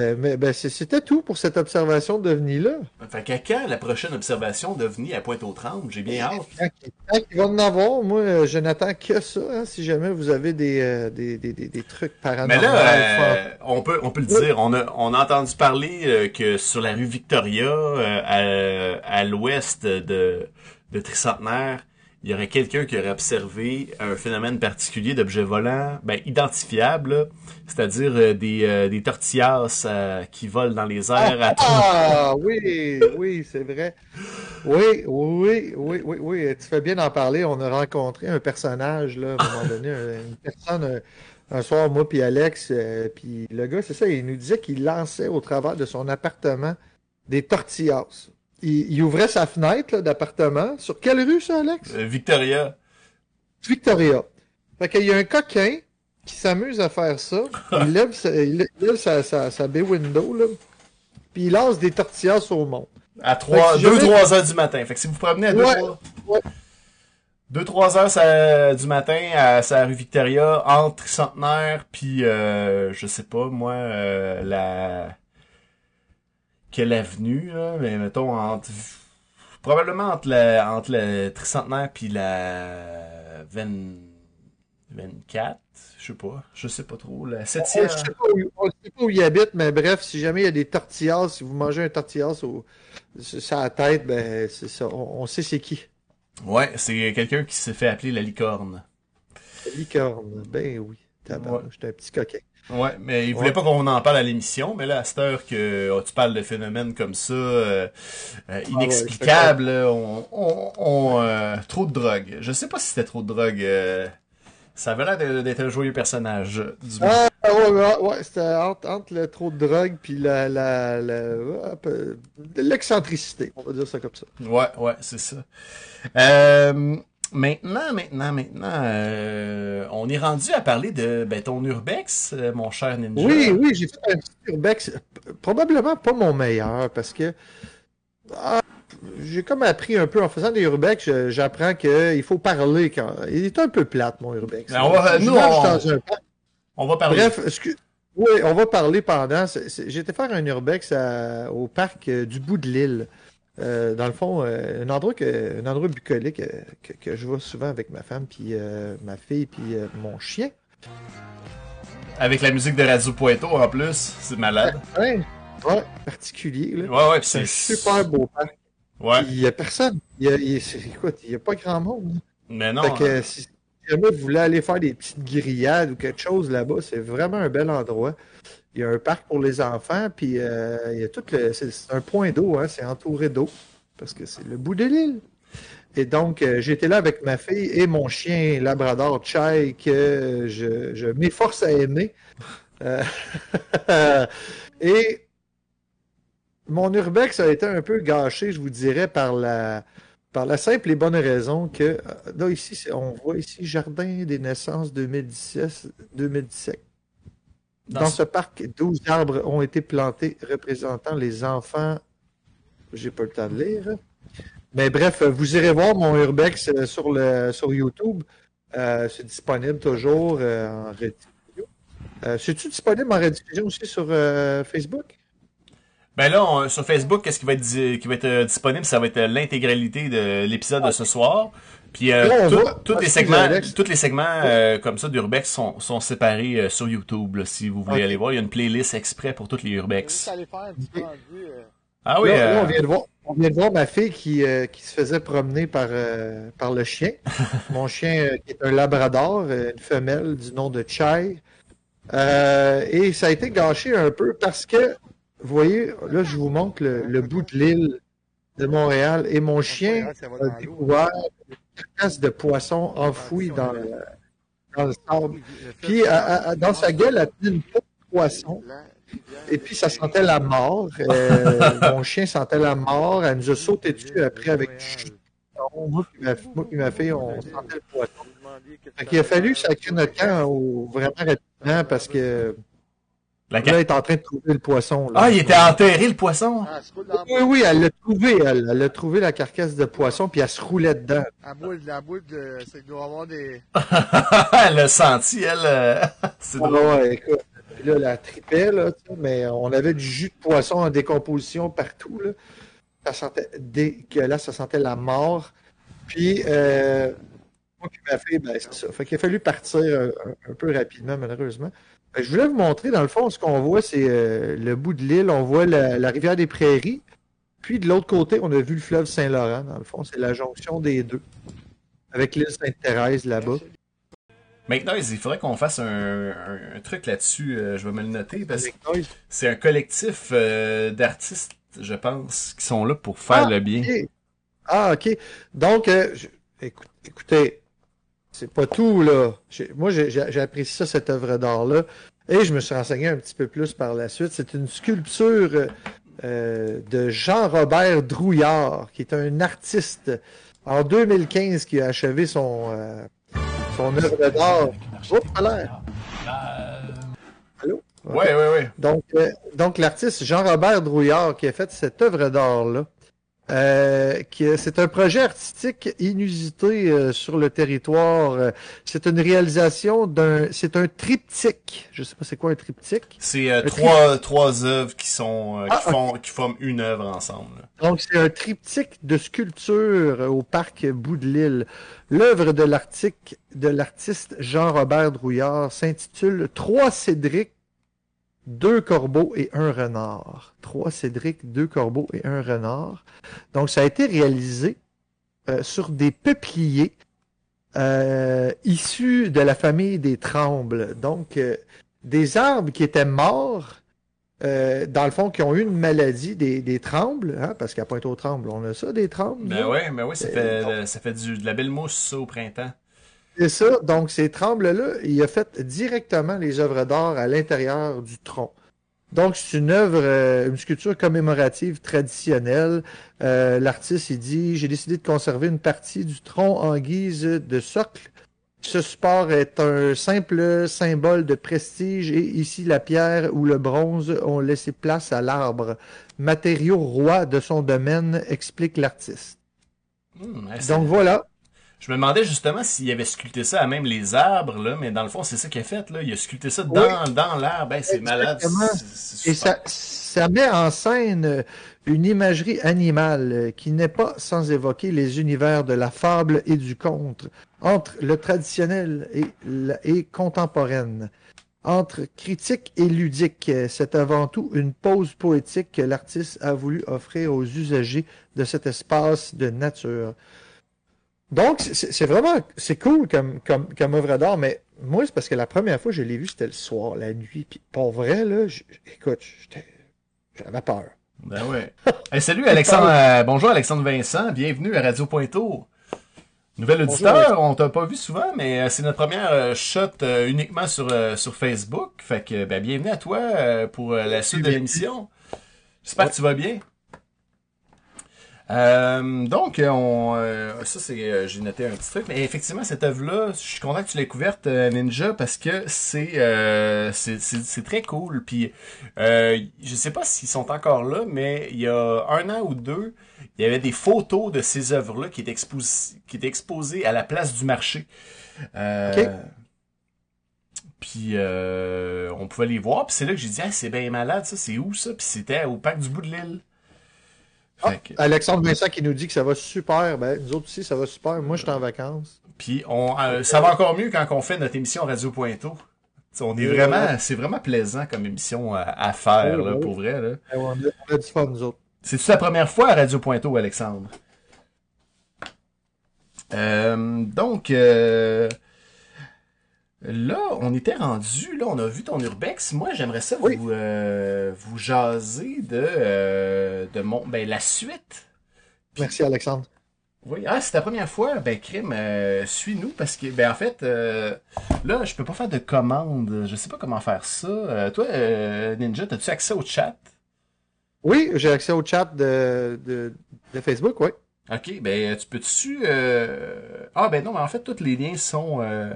S2: Euh, mais ben, c'était tout pour cette observation d'OVNI-là.
S1: Fait qu'à quand la prochaine observation d'OVNI à Pointe-aux-Trembles? J'ai bien hâte.
S2: Quand, quand il va en avoir, moi, euh, je n'attends que ça. hein, si jamais vous avez des, euh, des, des, des, trucs paranormaux.
S1: Mais là, euh, on peut on peut le dire, on a on a entendu parler euh, que sur la rue Victoria, euh, à, à l'ouest de de Tricentenaire, il y aurait quelqu'un qui aurait observé un phénomène particulier d'objets volants, ben identifiable, c'est-à-dire euh, des euh, des tortillas euh, qui volent dans les airs à
S2: Ah oui, oui, c'est vrai. Oui, oui, oui, oui, oui. Tu fais bien d'en parler. On a rencontré un personnage, là, à un moment [laughs] donné, un- une personne, un, un soir, moi puis Alex, euh, puis le gars, c'est ça, il nous disait qu'il lançait au travers de son appartement des tortillas. Il, il ouvrait sa fenêtre d'appartement. Sur quelle rue, ça, Alex?
S1: Euh, Victoria.
S2: Victoria. Fait qu'il y a un coquin qui s'amuse à faire ça. Il [laughs] lève sa, il lève sa, sa, sa bay window, là, puis il lance des tortillas au monde.
S1: À 3,
S2: Fait que si
S1: 2
S2: jamais-
S1: 3 heures du matin. Fait que si vous promenez à 2
S2: Ouais,
S1: 3
S2: ouais.
S1: 2 3 heures ça- du matin à sa rue Victoria entre Centenaire puis euh, je sais pas moi euh, la quelle avenue là, mais mettons entre probablement entre la entre le tricentenaire puis la 20 24, je sais pas, je sais pas trop, la
S2: On
S1: 7e.
S2: ne sait pas où, on sait pas où il habite, mais bref, si jamais il y a des tortillas, si vous mangez un tortillas au, sur la tête, ben c'est ça. On, on sait c'est qui.
S1: Ouais, c'est quelqu'un qui s'est fait appeler la licorne.
S2: Licorne. Ben oui.
S1: Ouais.
S2: J'étais un petit coquin.
S1: Ouais, mais il voulait
S2: Ouais.
S1: pas qu'on en parle à l'émission, mais là, à cette heure que oh, tu parles de phénomènes comme ça, euh, euh, inexplicables, là, on, on, on, euh, trop de drogue. Je sais pas si c'était trop de drogue. euh, ça avait l'air d'être un joyeux personnage. Du
S2: Ah ouais, ouais, ouais, c'était entre, entre le trop de drogue puis la, la, euh, l'excentricité, on va dire ça comme ça.
S1: Ouais, ouais, c'est ça. Euh, maintenant, maintenant, maintenant, euh, on est rendu à parler de ben, ton urbex, euh, mon cher ninja.
S2: Oui, oui, j'ai fait un petit urbex. Probablement pas mon meilleur parce que ah, j'ai comme appris un peu en faisant des urbex, j'apprends qu'il faut parler quand. Il est un peu plate, mon urbex.
S1: Ben, on va- nous, on-
S2: dans un parc.
S1: On va parler.
S2: Bref, excu- oui, on va parler pendant. J'étais faire un urbex à- au parc euh, du bout de l'île. Euh, dans le fond, euh, un endroit que, un endroit bucolique euh, que, que je vais souvent avec ma femme, puis euh, ma fille, puis mon chien.
S1: Avec la musique de Radio Pointo en plus, c'est malade.
S2: Ouais, ouais, particulier. Là.
S1: Ouais, ouais,
S2: C'est un super beau parc.
S1: Ouais,
S2: Il y a personne. Il y a, il écoute, il y a pas grand monde.
S1: mais non.
S2: fait que
S1: hein.
S2: si jamais vous voulez aller faire des petites grillades ou quelque chose là-bas, c'est vraiment un bel endroit. Il y a un parc pour les enfants, puis euh, il y a tout le. C'est un point d'eau, hein, c'est entouré d'eau, parce que c'est le bout de l'île. Et donc, euh, j'étais là avec ma fille et mon chien Labrador Chai que je, m'efforce à aimer. Euh, [laughs] et mon urbex a été un peu gâché, je vous dirais, par la, par la simple et bonne raison que, là, ici, on voit ici Jardin des naissances 2017, 2017.
S1: Dans
S2: Dans
S1: ce-
S2: ce parc, 12 arbres ont été plantés représentant les enfants. J'ai pas le temps de lire. Mais bref, vous irez voir mon urbex euh, sur, le, sur YouTube. Euh, c'est disponible toujours euh, en rediffusion. Euh, C'est-tu disponible en rediffusion aussi sur Facebook?
S1: Ben là, on- sur Facebook, qu'est-ce qui va être, qui va être disponible? Ça va être l'intégralité de l'épisode de ce soir. Puis euh,
S2: va-
S1: tous les segments, tous les segments euh, comme ça d'Urbex sont, sont séparés euh, sur YouTube. là, si vous voulez aller voir, il y a une playlist exprès pour toutes les Urbex.
S4: euh,
S1: Ah oui,
S2: là, là,
S1: euh,
S2: on, vient de voir, on vient de voir ma fille qui, euh, qui se faisait promener par, euh, par le chien. [laughs] Mon chien euh, qui est un labrador, une femelle du nom de Chai. Euh, et ça a été gâché un peu parce que, vous voyez, là, je vous montre le, le bout de l'île de Montréal. Et mon chien a découvert carcasse de poisson enfouie dans, le- dans le sable. Puis, à- à- à- dans sa gueule, elle tenait une peau de poisson. Et puis, ça sentait la mort. Euh, [laughs] mon chien sentait la mort. Elle nous a sauté dessus après avec du. Moi et ma, fille, on sentait le poisson. Fait qu'il a fallu sacrer notre camp au- vraiment rapidement parce que
S1: la
S2: là, elle est en train de trouver le poisson. là.
S1: Ah, il était enterré le poisson?
S4: Ah,
S2: Oui, oui, elle l'a trouvé. Elle, elle a trouvé la carcasse de poisson puis elle se roulait dedans.
S4: la boule, la boule de. C'est qu'il doit y avoir des. [laughs]
S1: elle l'a senti, elle. euh, [laughs] C'est
S2: Ah
S1: drôle.
S2: ouais, écoute. Puis là, la tripait, là, mais on avait du jus de poisson en décomposition partout, là. Ça sentait dégueulasse, ça sentait la mort. Puis, euh, moi qui ma fille, ben, c'est ça. Fait qu'il a fallu partir un, un- un peu rapidement, malheureusement. Que je voulais vous montrer, dans le fond, ce qu'on voit, c'est euh, le bout de l'île. On voit la, la rivière des Prairies. Puis, de l'autre côté, on a vu le fleuve Saint-Laurent, dans le fond. C'est la jonction des deux. Avec l'île Sainte-Thérèse, là-bas.
S1: Maintenant, il faudrait qu'on fasse un, un- un truc là-dessus. euh, je vais me le noter parce que c'est un collectif euh, d'artistes, je pense, qui sont là pour faire
S2: Ah,
S1: le bien.
S2: ok. Ah, OK. Donc, je- écoute- écoutez, c'est pas tout, là. Moi, j'ai apprécié ça, cette œuvre d'art-là. Et je me suis renseigné un petit peu plus par la suite. C'est une sculpture euh, de Jean-Robert Drouillard, qui est un artiste en 2015 qui a achevé son, euh, son œuvre d'art. À l'air. Allô?
S1: Ouais, ouais, ouais.
S2: Donc, euh, donc l'artiste Jean-Robert Drouillard qui a fait cette œuvre d'art-là, euh, c'est un projet artistique inusité euh, sur le territoire. Euh, C'est une réalisation d'un, c'est un triptyque. Je sais pas c'est quoi un triptyque.
S1: C'est euh, trois, trois œuvres qui sont euh, qui,
S2: Ah,
S1: font, qui forment une œuvre ensemble.
S2: Donc, c'est un triptyque de sculpture au parc Bout de l'île. L'œuvre de l'artique- de l'artiste Jean-Robert Drouillard s'intitule Trois Cédric, deux corbeaux et un renard. Trois Cédric, deux corbeaux et un renard. Donc, ça a été réalisé euh, sur des peupliers euh, issus de la famille des Trembles. Donc, euh, des arbres qui étaient morts euh, dans le fond, qui ont eu une maladie des, des trembles, hein, parce qu'à Pointe-aux-Trembles, on a ça, des trembles.
S1: Ben ouais, ben ouais, ça fait, ça fait du, de la belle mousse ça, au printemps.
S2: C'est ça. Donc, ces trembles-là, il a fait directement les œuvres d'art à l'intérieur du tronc. Donc, c'est une œuvre, euh, une sculpture commémorative traditionnelle. Euh, L'artiste, il dit, j'ai décidé de conserver une partie du tronc en guise de socle. Ce support est un simple symbole de prestige et ici la pierre ou le bronze ont laissé place à l'arbre. Matériau roi de son domaine, explique l'artiste.
S1: C'est-
S2: Donc voilà.
S1: Je me demandais justement s'il avait sculpté ça à même les arbres, là, mais dans le fond, c'est ça qu'il a fait, là. Il a sculpté ça dans, dans l'arbre. Ben, c'est malade. C'est-
S2: Et ça, ça met en scène euh, une imagerie animale euh, qui n'est pas sans évoquer les univers de la fable et du conte, entre le traditionnel et, et contemporaine. Entre critique et ludique, euh, c'est avant tout une pause poétique que l'artiste a voulu offrir aux usagers de cet espace de nature. Donc, c'est vraiment, c'est cool comme, comme, comme œuvre d'art, mais moi, c'est parce que la première fois que je l'ai vu, c'était le soir, la nuit, puis pour vrai, là, écoute, j'étais- j'avais peur.
S1: Ben ouais. [laughs] Hey, salut Alexandre, euh, bonjour Alexandre Vincent, bienvenue à Radio Pointeau. Nouvel auditeur, on t'a pas vu souvent, mais euh, c'est notre première euh, shot euh, uniquement sur, euh, sur Facebook. Fait que ben, bienvenue à toi euh, pour la suite de l'émission. J'espère que tu vas bien. Euh, donc, on, euh, ça c'est, euh, j'ai noté un petit truc, mais effectivement cette œuvre-là, je suis content que tu l'aies couverte euh, Ninja parce que c'est, euh, c'est, c'est, c'est très cool. Puis, euh, je sais pas s'ils sont encore là, mais il y a un an ou deux, il y avait des photos de ces œuvres-là qui étaient exposées, qui étaient exposées à la place du marché. Euh. Puis euh, on pouvait les voir, puis c'est là que j'ai dit ah, c'est bien malade ça, c'est où ça? Puis c'était au parc du bout de l'île. Que-
S2: Alexandre Vincent qui nous dit que ça va super. Ben, nous autres aussi, ça va super. Moi, je suis en vacances.
S1: Puis on, euh, ça va encore mieux quand on fait notre émission Radio Pointo. T'sais, on est
S2: Euh,
S1: vraiment, c'est vraiment plaisant comme émission à, à faire
S2: Oui,
S1: là, pour vrai. Là.
S2: On a, on a du fun, nous autres.
S1: C'est-tu la première fois à Radio Pointo, Alexandre? Euh, donc, euh, là, on était rendu, là, on a vu ton urbex. Moi, j'aimerais ça
S2: Oui.
S1: vous, euh, vous jaser de, euh, de mon, ben, la suite.
S2: Merci, Alexandre.
S1: Oui, ah, c'est ta première fois, ben, crime, euh, suis-nous parce que, ben, en fait, euh, là, je peux pas faire de commande. Je sais pas comment faire ça. Euh, toi, euh, Ninja, as-tu accès au chat?
S2: Oui, j'ai accès au chat de, de, de Facebook, oui.
S1: Ok, ben tu peux-tu... euh, Ah ben non, mais en fait, tous les liens sont euh,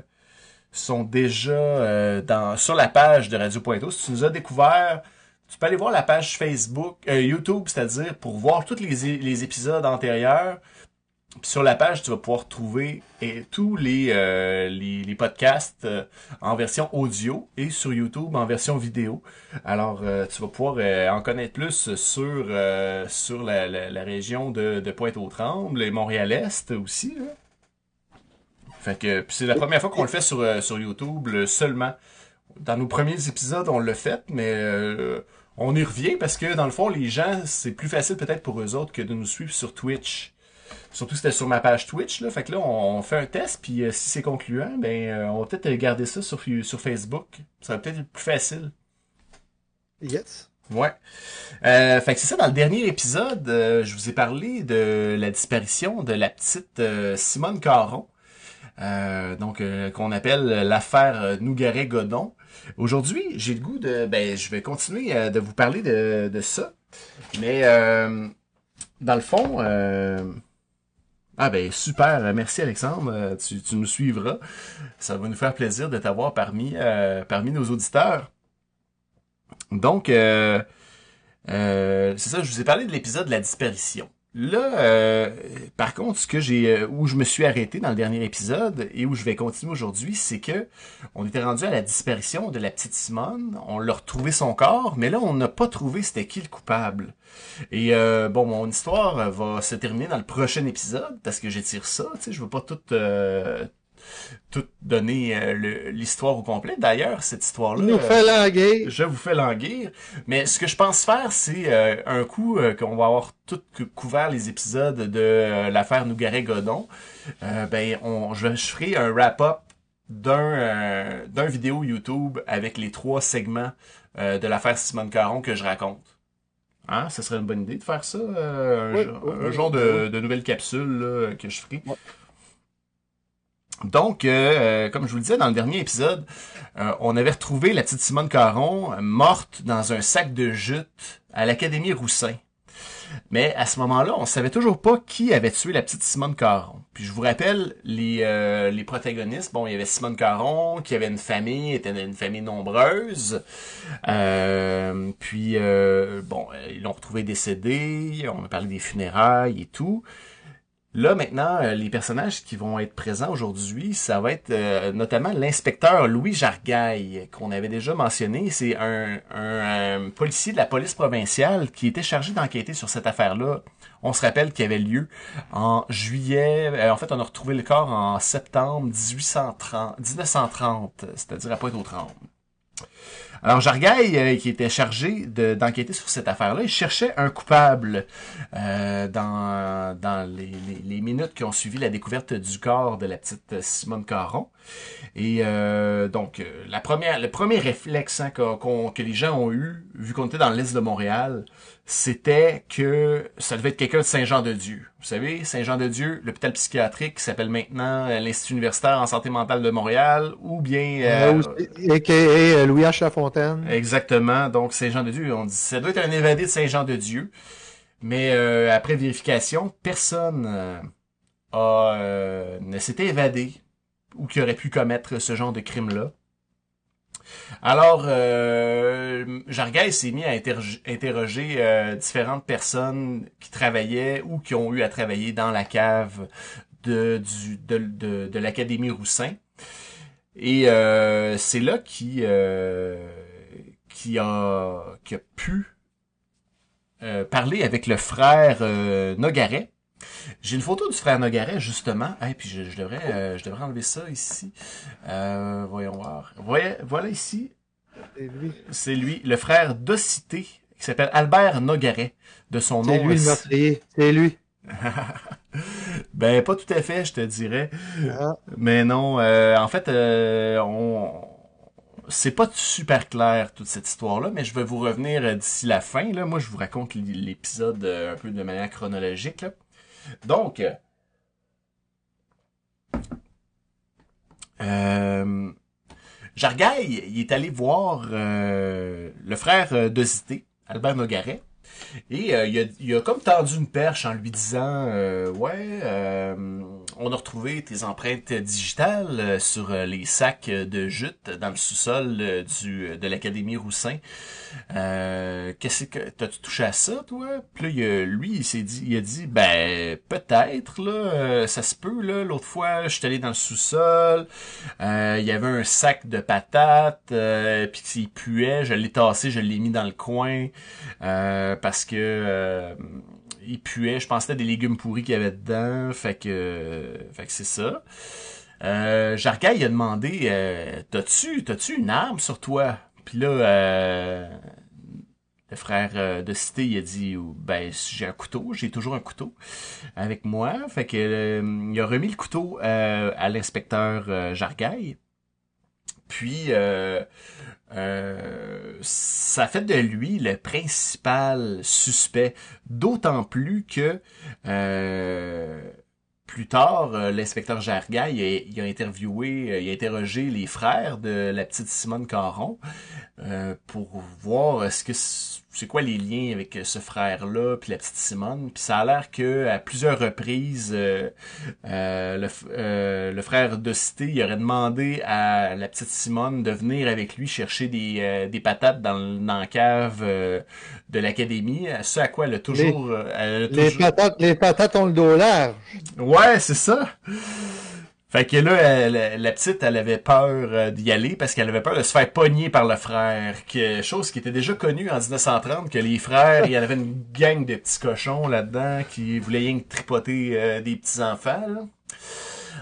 S1: sont déjà euh, sur la page de Radio Pointo. Si tu nous as découvert, tu peux aller voir la page Facebook, euh, YouTube, c'est-à-dire pour voir tous les, épisodes antérieurs. Puis sur la page, tu vas pouvoir trouver tous les, euh, podcasts en version audio et sur YouTube en version vidéo. Alors, tu vas pouvoir en connaître plus sur, la, région de, Pointe-aux-Trembles et Montréal-Est aussi. Là. Fait que c'est la première fois qu'on le fait sur, euh, sur YouTube là, seulement. Dans nos premiers épisodes, on l'a fait, mais euh, on y revient parce que dans le fond, les gens, c'est plus facile peut-être pour eux autres que de nous suivre sur Twitch. Surtout c'était sur ma page Twitch, là. Fait que là, on, on fait un test, puis euh, si c'est concluant, ben euh, on va peut-être garder ça sur, sur Facebook. Ça va peut-être être plus facile.
S2: Yes.
S1: Ouais. Euh, fait que c'est ça, dans le dernier épisode, euh, je vous ai parlé de la disparition de la petite euh, Simone Caron. Euh, donc euh, qu'on appelle l'affaire Nougaret-Godon. Aujourd'hui, j'ai le goût de... Ben, je vais continuer euh, de vous parler de, de ça. Mais dans le fond... ah ben super, merci Alexandre, tu, tu nous suivras. Ça va nous faire plaisir de t'avoir parmi, euh, parmi nos auditeurs. Donc, euh, euh, c'est ça, je vous ai parlé de l'épisode de la disparition. Là, euh, par contre, ce que j'ai, euh, où je me suis arrêté dans le dernier épisode et où je vais continuer aujourd'hui, c'est que on était rendu à la disparition de la petite Simone. On l'a retrouvé son corps, mais là, on n'a pas trouvé c'était qui le coupable. Et euh, bon, mon histoire va se terminer dans le prochain épisode parce que j'étire ça. Tu sais, je veux pas tout euh, tout donner euh, l'histoire au complet. D'ailleurs, cette histoire-là.
S2: Nous
S1: euh,
S2: fait languir.
S1: je vous fais languir. Mais ce que je pense faire, c'est euh, un coup qu'on va avoir tout cou- couvert les épisodes de l'affaire Nougaret-Godon. Ben, on, je, je ferai un wrap-up d'un d'un vidéo YouTube avec les trois segments de l'affaire Simone Caron que je raconte. Hein? Ce serait une bonne idée de faire ça, euh, un,
S2: Oui,
S1: un
S2: oui,
S1: genre de, de nouvelle capsule là, que je ferai. Donc, euh, euh, comme je vous le disais dans le dernier épisode, euh, on avait retrouvé la petite Simone Caron morte dans un sac de jute à l'Académie Roussin. Mais à ce moment-là, on savait toujours pas qui avait tué la petite Simone Caron. Puis je vous rappelle les, les protagonistes. Bon, il y avait Simone Caron, qui avait une famille, était une famille nombreuse. Puis euh, bon, ils l'ont retrouvé décédé. On a parlé des funérailles et tout. Là, maintenant, euh, les personnages qui vont être présents aujourd'hui, ça va être euh, notamment l'inspecteur Louis Jargaille, qu'on avait déjà mentionné. C'est un, euh, policier de la police provinciale qui était chargé d'enquêter sur cette affaire-là. On se rappelle qu'il avait lieu en juillet. en fait, on a retrouvé le corps en septembre 1830, 1930, c'est-à-dire à Pointe-aux-Trembles. Alors Jargaille, euh, qui était chargé de- d'enquêter sur cette affaire-là, il cherchait un coupable euh, dans, dans les, les- les minutes qui ont suivi la découverte du corps de la petite Simone Caron. Et euh, donc, euh, la première, le premier réflexe hein, que les gens ont eu, vu qu'on était dans l'Est de Montréal, c'était que ça devait être quelqu'un de Saint-Jean-de-Dieu. Vous savez, Saint-Jean-de-Dieu, l'hôpital psychiatrique qui s'appelle maintenant euh, l'Institut universitaire en santé mentale de Montréal, ou bien... euh,
S2: euh, Louis H. Lafontaine.
S1: Exactement. Donc, Saint-Jean-de-Dieu, on dit, ça doit être un évadé de Saint-Jean-de-Dieu. Mais euh, après vérification, personne euh, a, euh, ne s'était évadé ou qui aurait pu commettre ce genre de crime-là. Alors, euh, s'est mis à interroger, euh, différentes personnes qui travaillaient ou qui ont eu à travailler dans la cave de, du, de, de, l'Académie Roussin. Et euh, c'est là qui, euh, a, qui a pu euh, parler avec le frère euh, Nogaret. J'ai une photo du frère Nogaret, justement. Et puis je, je devrais, euh, je devrais enlever ça ici. Euh, voyons voir. Voyez, voilà ici,
S2: C'est lui.
S1: c'est lui, le frère d'Occité, qui s'appelle Albert Nogaret, de son
S2: C'est
S1: nom.
S2: lui le meurtrier. C'est lui. [laughs]
S1: ben pas tout à fait, je te dirais.
S2: Ah.
S1: Mais non, euh, en fait, euh, on c'est pas super clair toute cette histoire-là, mais je vais vous revenir euh, d'ici la fin. Là. Moi, je vous raconte l'épisode euh, un peu de manière chronologique. Là. Donc, euh, Jargaille, il est allé voir euh, le frère euh, de Zité, Albert Nogaret, et euh, il, a, comme tendu une perche en lui disant Ouais, on a retrouvé tes empreintes digitales euh, sur euh, les sacs de jute dans le sous-sol euh, du de l'Académie Roussin. Euh, Qu'est-ce que t'as-tu touché à ça, toi? Puis là, il lui, il s'est dit, il a dit Ben peut-être, là, euh, ça se peut, là. L'autre fois, je suis allé dans le sous-sol, euh, il y avait un sac de patates, euh, puis s'il puait, je l'ai tassé, je l'ai mis dans le coin. Euh, parce que euh, il puait, je c'était des légumes pourris qu'il y avait dedans, fait que fait que c'est ça. Euh, a demandé euh, T'as-tu t'as-tu une arme sur toi? Puis là euh, le frère euh, de Cité, il a dit Ben j'ai un couteau, j'ai toujours un couteau avec moi. Fait que euh, il a remis le couteau à l'inspecteur Jargaille. Puis euh, euh, ça fait de lui le principal suspect, d'autant plus que euh, plus tard, euh, l'inspecteur Jarga, il a, il a interviewé, euh, il a interrogé les frères de la petite Simone Caron euh, pour voir est-ce que c'est quoi les liens avec ce frère-là puis la petite Simone? Puis ça a l'air que à plusieurs reprises, euh, euh, le, euh, le frère de Cité il aurait demandé à la petite Simone de venir avec lui chercher des, euh, des patates dans, dans la cave euh, de l'académie. Ce à quoi elle a toujours... euh, elle a
S2: Les
S1: toujours-
S2: patates, les patates ont le dos large.
S1: Ouais, c'est ça. Fait que là, elle- la petite, elle avait peur euh, d'y aller parce qu'elle avait peur de se faire pogner par le frère. Que, chose qui était déjà connue en 1930, que les frères, il y en avait une gang de petits cochons là-dedans qui voulaient rien que tripoter euh, des petits-enfants.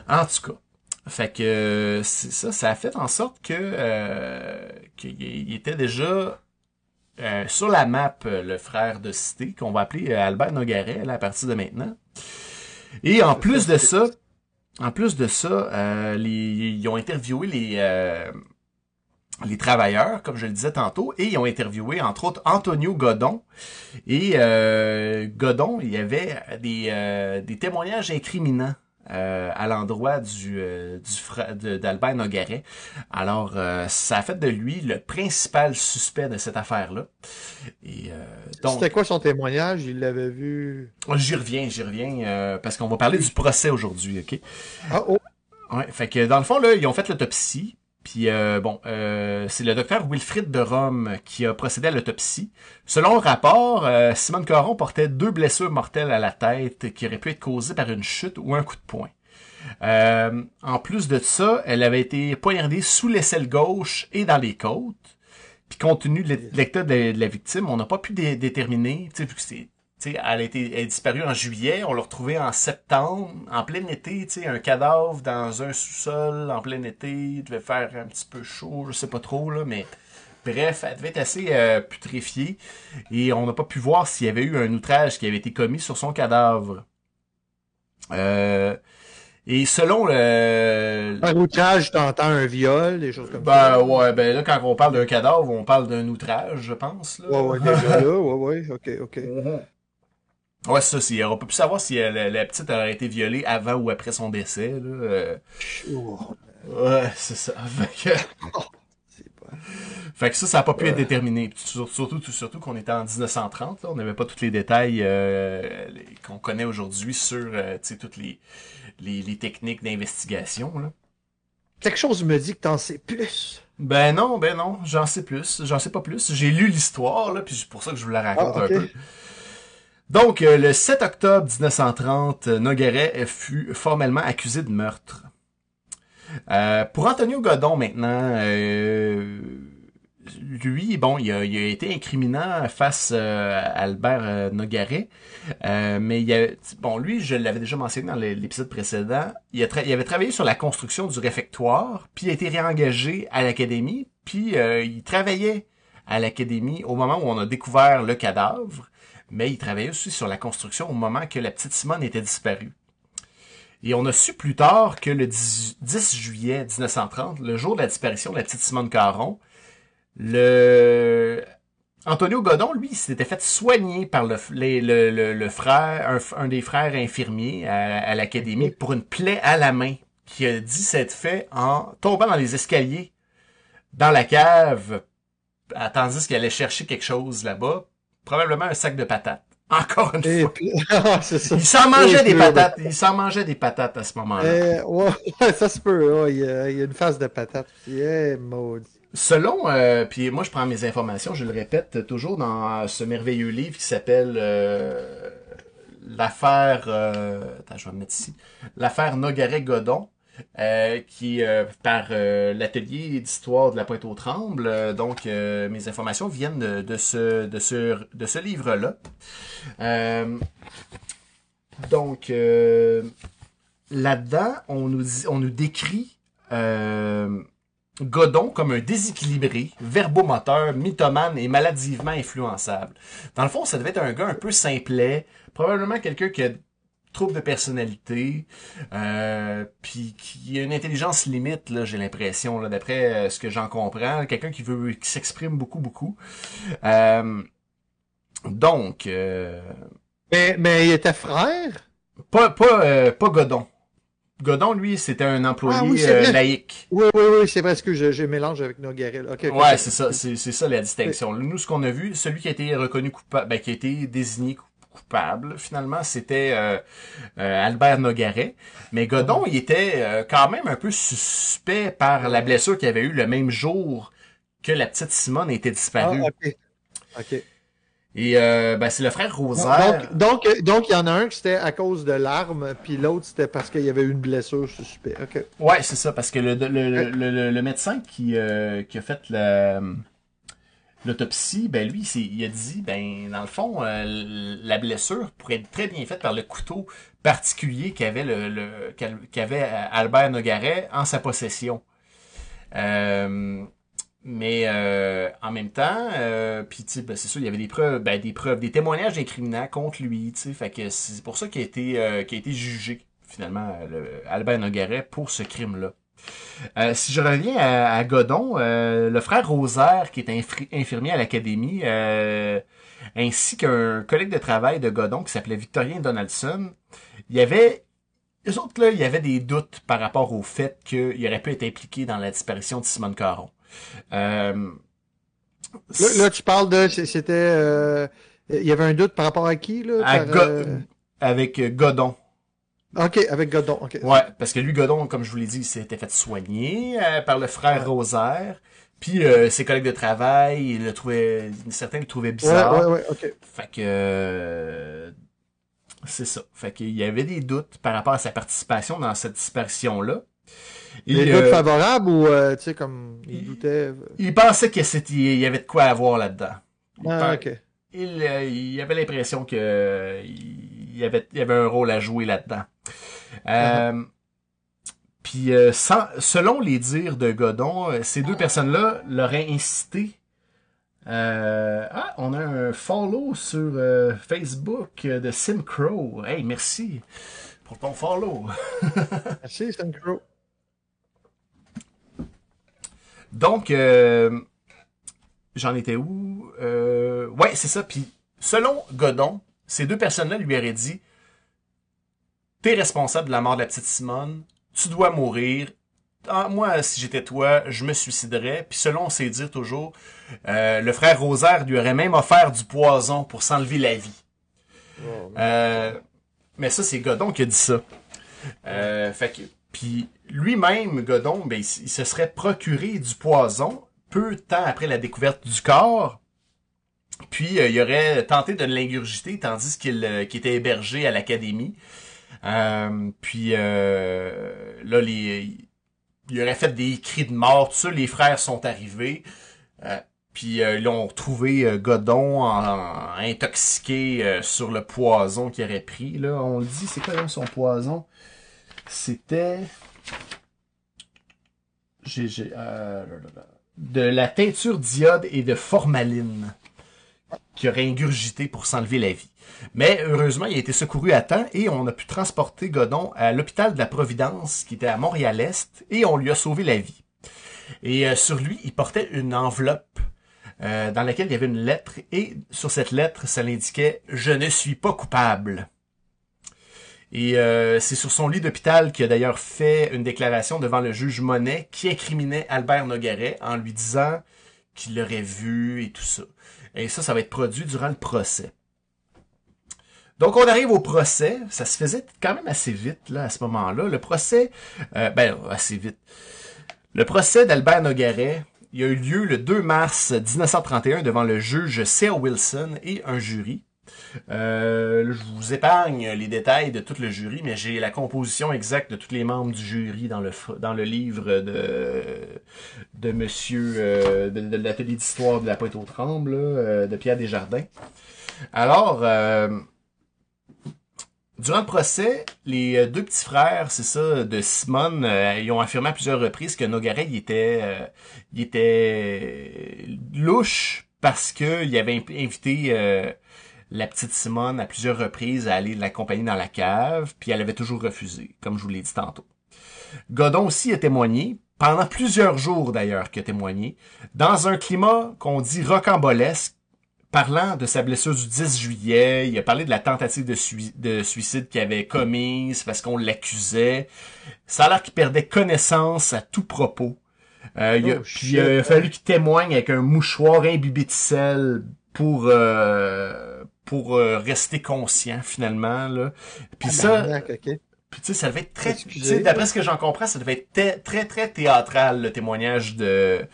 S1: En tout cas. Fait que euh, c'est ça, ça a fait en sorte que euh, qu'il il était déjà euh, sur la map, le frère de Cité, qu'on va appeler Albert Nogaret là, à partir de maintenant. Et en plus de ça, en plus de ça, euh, ils ont interviewé les, euh, les travailleurs, comme je le disais tantôt, et ils ont interviewé entre autres Antonio Godon. Et euh, Godon, il y avait des, euh, des témoignages incriminants. Euh, à l'endroit du, euh, du d'Albert Nogaret. Alors, euh, ça a fait de lui le principal suspect de cette affaire-là. Et euh, donc,
S2: C'était quoi son témoignage? Il l'avait vu?
S1: j'y reviens, j'y reviens, euh, parce qu'on va parler du procès aujourd'hui, ok?
S2: Ah, oh.
S1: Ouais, fait que dans le fond, là, ils ont fait l'autopsie. Puis euh, bon, euh, c'est le docteur Wilfrid de Rome qui a procédé à l'autopsie. Selon le rapport, euh, Simone Caron portait deux blessures mortelles à la tête qui auraient pu être causées par une chute ou un coup de poing. Euh, en plus de ça, elle avait été poignardée sous l'aisselle gauche et dans les côtes. Puis compte tenu de l'état de, la victime, on n'a pas pu dé- déterminer, tu sais, vu que c'est tu sais, elle a été elle est disparue en juillet, on l'a retrouvée en septembre, en plein été, tu sais, un cadavre dans un sous-sol en plein été, il devait faire un petit peu chaud, je sais pas trop là, mais bref, elle devait être assez euh, putréfiée et on n'a pas pu voir s'il y avait eu un outrage qui avait été commis sur son cadavre. Euh, et selon le,
S2: Un outrage, t'entends un viol, des choses comme ça.
S1: ben ouais, ben là quand on parle d'un cadavre, on parle d'un outrage, je pense. Là.
S2: Ouais, ouais, déjà là, ouais, ouais, ok, ok.
S1: Ouais, c'est ça, c'est, on peut plus savoir si euh, la, la petite aurait été violée avant ou après son décès, là. euh.
S2: Oh,
S1: Ouais, c'est ça. [laughs] Fait que-
S2: pas...
S1: Fait que ça, ça n'a pas pu être déterminé. Surtout, tout- surtout qu'on était en 1930, là, on n'avait pas tous les détails euh, qu'on connaît aujourd'hui sur euh, toutes les, les, les techniques d'investigation. là.
S2: Quelque chose me dit que t'en sais plus.
S1: Ben non, ben non, j'en sais plus, j'en sais pas plus. J'ai lu l'histoire, là, puis c'est pour ça que je vous la raconte
S2: Ah,
S1: un peu. Donc, euh, le 7 octobre 1930, euh, Nogueret fut formellement accusé de meurtre. Euh, pour Antonio Godon, maintenant, euh, lui, bon, il a, il a été incriminant face euh, à Albert euh, Nogaret, euh, mais il a, bon, lui, je l'avais déjà mentionné dans l'épisode précédent, il, il avait travaillé sur la construction du réfectoire, puis il a été réengagé à l'académie, puis euh, il travaillait à l'académie au moment où on a découvert le cadavre, mais il travaillait aussi sur la construction au moment que la petite Simone était disparue. Et on a su plus tard que le 10, 10 juillet 1930, le jour de la disparition de la petite Simone Caron, le Antonio Godon, lui, s'était fait soigner par le, le, le, frère, un, des frères infirmiers à, l'académie pour une plaie à la main qui a dit s'être fait en tombant dans les escaliers dans la cave, tandis qu'il allait chercher quelque chose là-bas, probablement un sac de patates. [laughs] Encore une
S2: Et
S1: fois.
S2: puis- [laughs] Ah, ça.
S1: Il s'en mangeait
S2: Et
S1: des patates. Il s'en mangeait des patates à ce moment-là.
S2: Euh, ouais, [laughs] ça se peut, ouais, il y, a, il y a une phase de patate. Yeah, maudit.
S1: Selon, euh, puis moi je prends mes informations, je le répète toujours dans ce merveilleux livre qui s'appelle euh, l'affaire, euh, attends, je vais me mettre ici, l'affaire Nogaret-Godon, euh, qui euh, par euh, l'atelier d'histoire de la Pointe-aux-Trembles. Euh, donc euh, mes informations viennent de, ce de ce de ce livre-là. Euh, donc là-dedans, on nous on nous décrit Godon comme un déséquilibré, verbomoteur, mythomane et maladivement influençable. Dans le fond, ça devait être un gars un peu simplet, probablement quelqu'un qui a trouble de personnalité, euh, puis qui a une intelligence limite, là, j'ai l'impression, là, d'après euh, ce que j'en comprends, quelqu'un qui veut, qui s'exprime beaucoup, beaucoup. Euh, donc, euh,
S2: Mais, mais il était frère?
S1: pas, pas, euh, pas Godon. Godon, lui, c'était un employé
S2: Ah oui,
S1: euh, laïque.
S2: Oui, oui, oui, c'est parce que je, je mélange avec Nogarel. Ok, ok,
S1: Ouais, c'est ça, c'est c'est ça la distinction. Nous, ce qu'on a vu, celui qui a été reconnu coupable, ben, qui a été désigné coup- coupable, finalement, c'était euh, euh, Albert Nogaret. Mais Godon, il était euh, quand même un peu suspect par la blessure qu'il avait eue le même jour que la petite Simone était
S2: Ah,
S1: disparue.
S2: ok. Ok.
S1: Et euh, ben, c'est le frère Rosaire.
S2: Donc, donc, donc, il y en a un qui c'était à cause de l'arme, puis l'autre c'était parce qu'il y avait eu une blessure suspect. Ok.
S1: Ouais, c'est ça, parce que le, le, le, le- le- le médecin qui, euh, qui a fait la- l'autopsie, ben lui, il a dit, ben dans le fond, euh, la blessure pourrait être très bien faite par le couteau particulier qu'avait qu'avait Albert Nogaret en sa possession. Euh, mais euh, en même temps, euh, puis ben, c'est sûr, il y avait des preuves, ben, des preuves, des témoignages incriminants contre lui, fait que c'est pour ça qu'il a été, euh, jugé finalement le, Albert Nogaret pour ce crime-là. Euh, si je reviens à, à Godon, euh, le frère Rosaire, qui est infirmier à l'académie, euh, ainsi qu'un collègue de travail de Godon qui s'appelait Victorien Donaldson, il y avait eux autres, là, il y avait des doutes par rapport au fait qu'il aurait pu être impliqué dans la disparition de Simone Caron.
S2: Là, là, tu parles de, c'était, il y avait un doute par rapport à qui là
S1: à
S2: par,
S1: Go- avec Godon.
S2: Ok, avec Godon. Ok.
S1: Ouais, parce que lui, Godon, comme je vous l'ai dit, il s'était fait soigner euh, par le frère Rosaire. Puis euh, ses collègues de travail, ils le trouvaient, certains le trouvaient bizarre.
S2: ouais, ouais. Ok.
S1: Fait que euh, c'est ça. Fait qu'il y avait des doutes par rapport à sa participation dans cette disparition-là. Et,
S2: Les
S1: euh,
S2: doutes favorables ou, tu sais, comme il
S1: il-
S2: doutait.
S1: il pensait que c'était, il y avait de quoi avoir là-dedans. Il,
S2: Ah,
S1: pen-
S2: ok.
S1: il, il avait l'impression que il y avait, il y avait un rôle à jouer là-dedans. Euh, Puis, euh, sans- selon les dires de Godon, euh, ces deux personnes-là l'auraient incité. Euh, ah, on a un follow sur Facebook de Sim Crow. Hey, merci pour ton follow. [laughs]
S2: Merci, une crow.
S1: Donc, j'en étais où? Ouais, c'est ça. Puis, selon Godon, ces deux personnes-là lui auraient dit T'es responsable de la mort de la petite Simone, tu dois mourir, ah, moi, si j'étais toi, je me suiciderais. Puis selon ses dires toujours, euh, le frère Rosaire lui aurait même offert du poison pour s'enlever la vie. Euh, mais ça, c'est Godon qui a dit ça. Euh, fait que, puis lui-même, Godon, ben, il se serait procuré du poison peu de temps après la découverte du corps. Puis euh, il aurait tenté de l'ingurgiter tandis qu'il euh, était hébergé à l'académie. Euh, puis là, il aurait fait des cris de mort, tout ça. Les frères sont arrivés. Puis ils ont retrouvé euh, Godon intoxiqué sur le poison qu'il aurait pris. Là, on le dit, c'est quoi donc son poison? C'était de la teinture d'iode et de formaline qui aurait ingurgité pour s'enlever la vie. Mais heureusement, il a été secouru à temps et on a pu transporter Godon à l'hôpital de la Providence qui était à Montréal-Est et on lui a sauvé la vie. Et euh, sur lui, il portait une enveloppe euh, dans laquelle il y avait une lettre et sur cette lettre, ça l'indiquait « Je ne suis pas coupable ». Et euh, c'est sur son lit d'hôpital qu'il a d'ailleurs fait une déclaration devant le juge Monet qui incriminait Albert Nogaret en lui disant qu'il l'aurait vu et tout ça. Et ça, ça va être produit durant le procès. Donc on arrive au procès, ça se faisait quand même assez vite là à ce moment-là. Le procès, euh, ben assez vite. Le procès d'Albert Nogaret, il a eu lieu le 2 mars 1931 devant le juge C.A. Wilson et un jury. Euh, je vous épargne les détails de tout le jury, mais j'ai la composition exacte de tous les membres du jury dans le dans le livre de de Monsieur euh, de, l'atelier d'histoire de la Pointe aux Trembles euh, de Pierre Desjardins. Alors, euh, durant le procès, les euh, deux petits frères, c'est ça, de Simone, ils ont affirmé à plusieurs reprises que Nogaret, il était, il était louche parce que il avait invité la petite Simone à plusieurs reprises à aller l'accompagner dans la cave, puis elle avait toujours refusé, comme je vous l'ai dit tantôt. Godon aussi a témoigné, pendant plusieurs jours d'ailleurs qu'il a témoigné, dans un climat qu'on dit rocambolesque, parlant de sa blessure du 10 juillet, il a parlé de la tentative de, sui- de suicide qu'il avait commise parce qu'on l'accusait. Ça a l'air qu'il perdait connaissance à tout propos. Euh, il a,
S2: Oh,
S1: puis il a fallu qu'il témoigne avec un mouchoir imbibé de sel pour euh, pour euh, rester conscient finalement là. Puis ça,
S2: Tabarnak, ok.
S1: puis tu sais, ça devait être très,
S2: Excusez.
S1: tu sais, d'après ce que j'en comprends, ça devait être très, très, très théâtral, le témoignage de,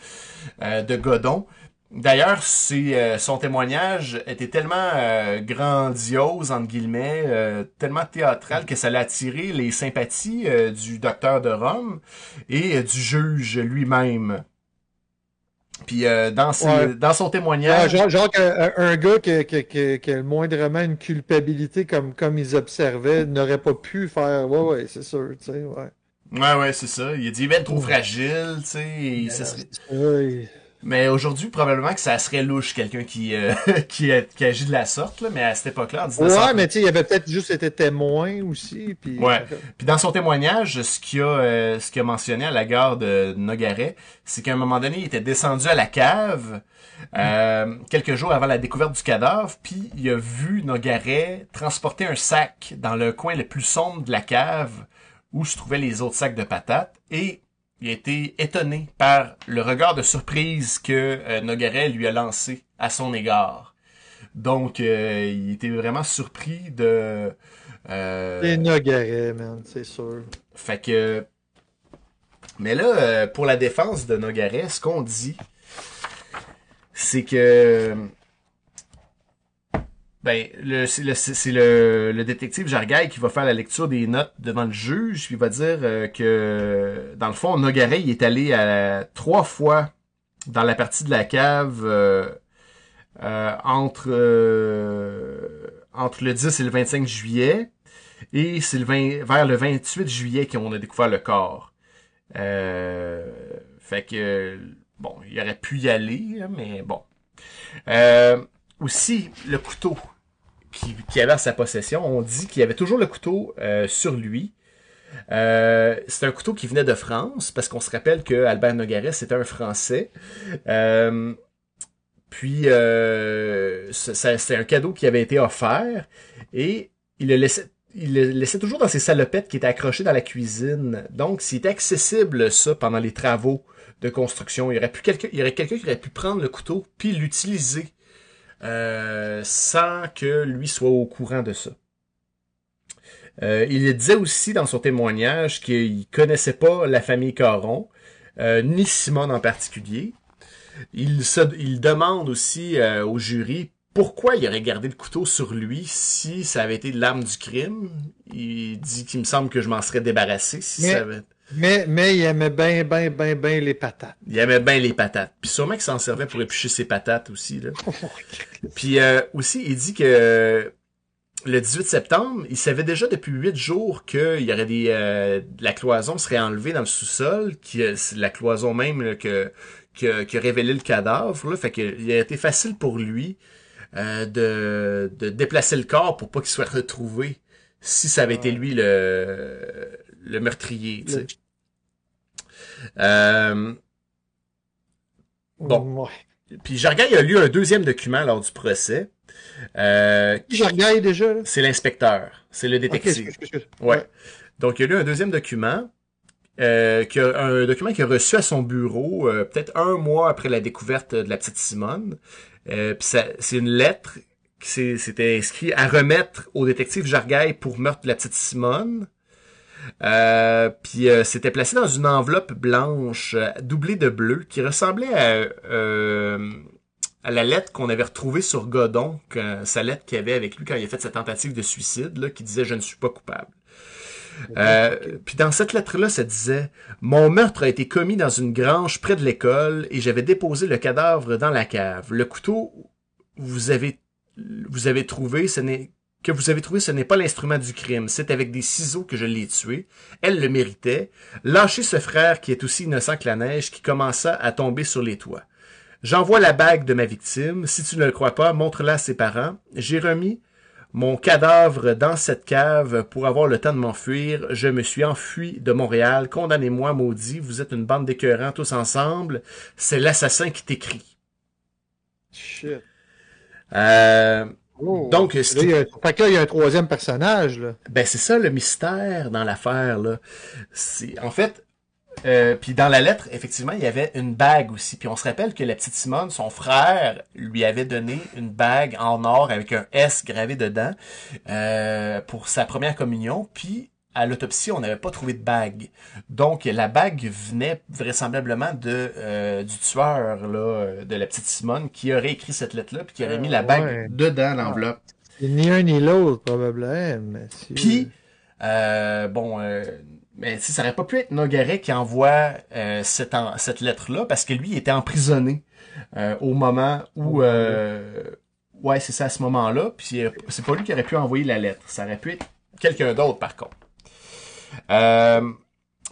S1: euh, de Godon. D'ailleurs, c'est, euh, son témoignage était tellement euh, grandiose, entre guillemets, euh, tellement théâtral que ça l'a attiré les sympathies du docteur de Rome et du juge lui-même. Puis euh, dans, ses-
S2: Ouais.
S1: dans son
S2: Ouais,
S1: témoignage...
S2: genre, genre qu'un- un, gars qui, qui, qui, qui a moindrement une culpabilité comme, comme ils observaient n'aurait pas pu faire. Ouais, ouais, c'est sûr, tu sais, ouais.
S1: Ouais, ouais, c'est ça. Il a dit, il est trop fragile, tu sais. Mais aujourd'hui, probablement que ça serait louche quelqu'un qui, euh, [laughs] qui, qui agit de la sorte, là, mais à cette époque-là, en 1900...
S2: Ouais, mais tu sais, il avait peut-être juste été témoin aussi. Puis,
S1: Ouais. Puis dans son témoignage, ce qu'il a, euh, ce qu'il a mentionné à la gare de Nogaret, c'est qu'à un moment donné, il était descendu à la cave euh, quelques jours avant la découverte du cadavre, puis il a vu Nogaret transporter un sac dans le coin le plus sombre de la cave où se trouvaient les autres sacs de patates, et il a été étonné par le regard de surprise que euh, Nogaret lui a lancé à son égard. Donc, euh, il était vraiment surpris de... euh,
S2: C'est Nogaret, man, c'est sûr.
S1: fait que. Mais là, pour la défense de Nogaret, ce qu'on dit, c'est que. Ben, le, c'est le, le, le détective Jargaille qui va faire la lecture des notes devant le juge, puis il va dire euh, que, dans le fond, Nogaret, il est allé à, trois fois dans la partie de la cave euh, euh, entre, euh, entre le 10 et le 25 juillet. Et c'est le 20 vers le 28 juillet qu'on a découvert le corps. Euh, fait que, bon, il aurait pu y aller, mais bon. Aussi, le couteau qui, avait à sa possession, on dit qu'il avait toujours le couteau euh, sur lui. Euh, c'est un couteau qui venait de France, parce qu'on se rappelle que Albert Nogaret, c'était un Français. Euh, puis, c'était un cadeau qui avait été offert, et il le laissait il le laissait toujours dans ses salopettes qui étaient accrochées dans la cuisine. Donc, c'était accessible, ça, pendant les travaux de construction. Il y aurait, pu quelqu'un, il y aurait quelqu'un qui aurait pu prendre le couteau puis l'utiliser euh, sans que lui soit au courant de ça. Euh, il disait aussi dans son témoignage qu'il connaissait pas la famille Caron, euh, ni Simone en particulier. Il, se, il demande aussi euh, au jury pourquoi il aurait gardé le couteau sur lui si ça avait été l'arme du crime. Il dit qu'il me semble que je m'en serais débarrassé si
S2: Mais-
S1: ça avait...
S2: Mais, mais il aimait bien, bien, bien, bien les patates.
S1: Il aimait bien les patates. Puis sûrement qu'il s'en servait pour éplucher ses patates aussi. Là. Puis euh, aussi, il dit que le 18 septembre, il savait déjà depuis huit jours qu'il y aurait des euh, la cloison serait enlevée dans le sous-sol, que c'est la cloison même là, que, que que révélait le cadavre. Là, fait que il a été facile pour lui euh, de, de déplacer le corps pour pas qu'il soit retrouvé si ça avait été lui le le meurtrier. tu sais. Euh, Bon.
S2: Ouais.
S1: puis Jargaille a lu un deuxième document lors du procès. Euh,
S2: regarde déjà, là?
S1: c'est l'inspecteur, c'est le détective. Ouais. Donc, il a lu un deuxième document, euh, qui a- un document qu'il a reçu à son bureau, euh, peut-être un mois après la découverte de la petite Simone. Euh, c'est une lettre qui s'est- c'était inscrit à remettre au détective Jargaille pour meurtre de la petite Simone. Euh, puis euh, c'était placé dans une enveloppe blanche euh, doublée de bleu qui ressemblait à, euh, à la lettre qu'on avait retrouvée sur Godon, que- sa lettre qu'il avait avec lui quand il a fait sa tentative de suicide, là, qui disait « Je ne suis pas coupable ». Euh, puis dans cette lettre-là, ça disait Mon meurtre a été commis dans une grange près de l'école et j'avais déposé le cadavre dans la cave. Le couteau vous avez vous avez trouvé, ce n'est que vous avez trouvé, ce n'est pas l'instrument du crime. C'est avec des ciseaux que je l'ai tué. Elle le méritait. Lâchez ce frère qui est aussi innocent que la neige, qui commença à tomber sur les toits. J'envoie la bague de ma victime. Si tu ne le crois pas, montre-la à ses parents. J'ai remis mon cadavre dans cette cave pour avoir le temps de m'enfuir. Je me suis enfui de Montréal. Condamnez-moi, maudit. Vous êtes une bande d'écœurants tous ensemble. C'est l'assassin qui t'écrit.
S2: Shit.
S1: Euh,
S2: Oh.
S1: donc,
S2: Là, il y a, fait que là, il y a un troisième personnage, là.
S1: Ben c'est ça le mystère dans l'affaire là. C'est en fait euh, puis dans la lettre effectivement il y avait une bague aussi. Puis on se rappelle que la petite Simone, son frère lui avait donné une bague en or avec un S gravé dedans euh, pour sa première communion. Puis à l'autopsie, on n'avait pas trouvé de bague. Donc la bague venait vraisemblablement de euh, du tueur là euh, de la petite Simone qui aurait écrit cette lettre là puis qui aurait mis la bague
S2: Ouais.
S1: dedans l'enveloppe.
S2: C'est Ni un ni l'autre, probablement. Mais si-
S1: Puis, euh, bon, euh, mais sais, ça aurait pas pu être Nogaret qui envoie euh, cette, en- cette lettre-là, parce que lui, il était emprisonné euh, au moment où... Euh, ouais, c'est ça, à ce moment-là. Puis c'est pas lui qui aurait pu envoyer la lettre. Ça aurait pu être quelqu'un d'autre, par contre. Euh,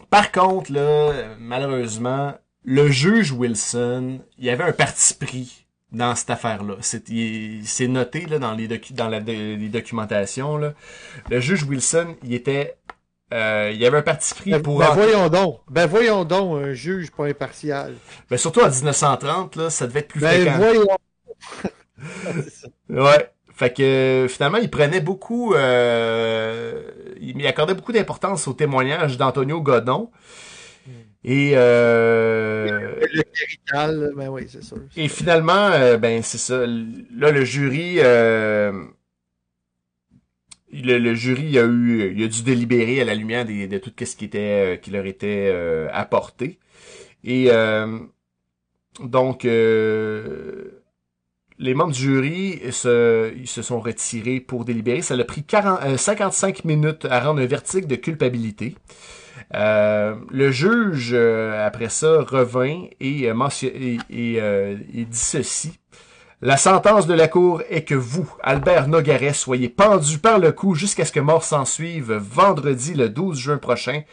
S1: par contre, là, malheureusement, le juge Wilson, il y avait un parti pris dans cette affaire-là. C'est noté là, dans, les, docu- dans la, les documentations. Là. Le juge Wilson, il était... Euh, il y avait un parti pris
S2: Ben,
S1: pour...
S2: ben
S1: en-
S2: voyons donc. Ben voyons donc, un juge pas impartial.
S1: Ben, surtout en 1930, là, ça devait être plus
S2: Ben
S1: fréquent.
S2: voyons. [laughs]
S1: Ouais. Fait que finalement, il prenait beaucoup, euh, il il accordait beaucoup d'importance au témoignage d'Antonio Godon. Et euh,
S2: Le ben oui, c'est sûr.
S1: et finalement, euh, ben c'est ça. Là, le jury, euh, le, le jury a eu, il a dû délibérer à la lumière des- de tout ce qui était, euh, qui leur était euh, apporté. Et euh, donc, euh, les membres du jury se, ils se sont retirés pour délibérer. Ça a pris 40, euh, 55 minutes à rendre un verdict de culpabilité. Euh, le juge, euh, après ça, revint et, euh, et, et, euh, et dit ceci. La sentence de la Cour est que vous, Albert Nogaret, soyez pendu par le cou jusqu'à ce que mort s'en suive vendredi le 12 juin prochain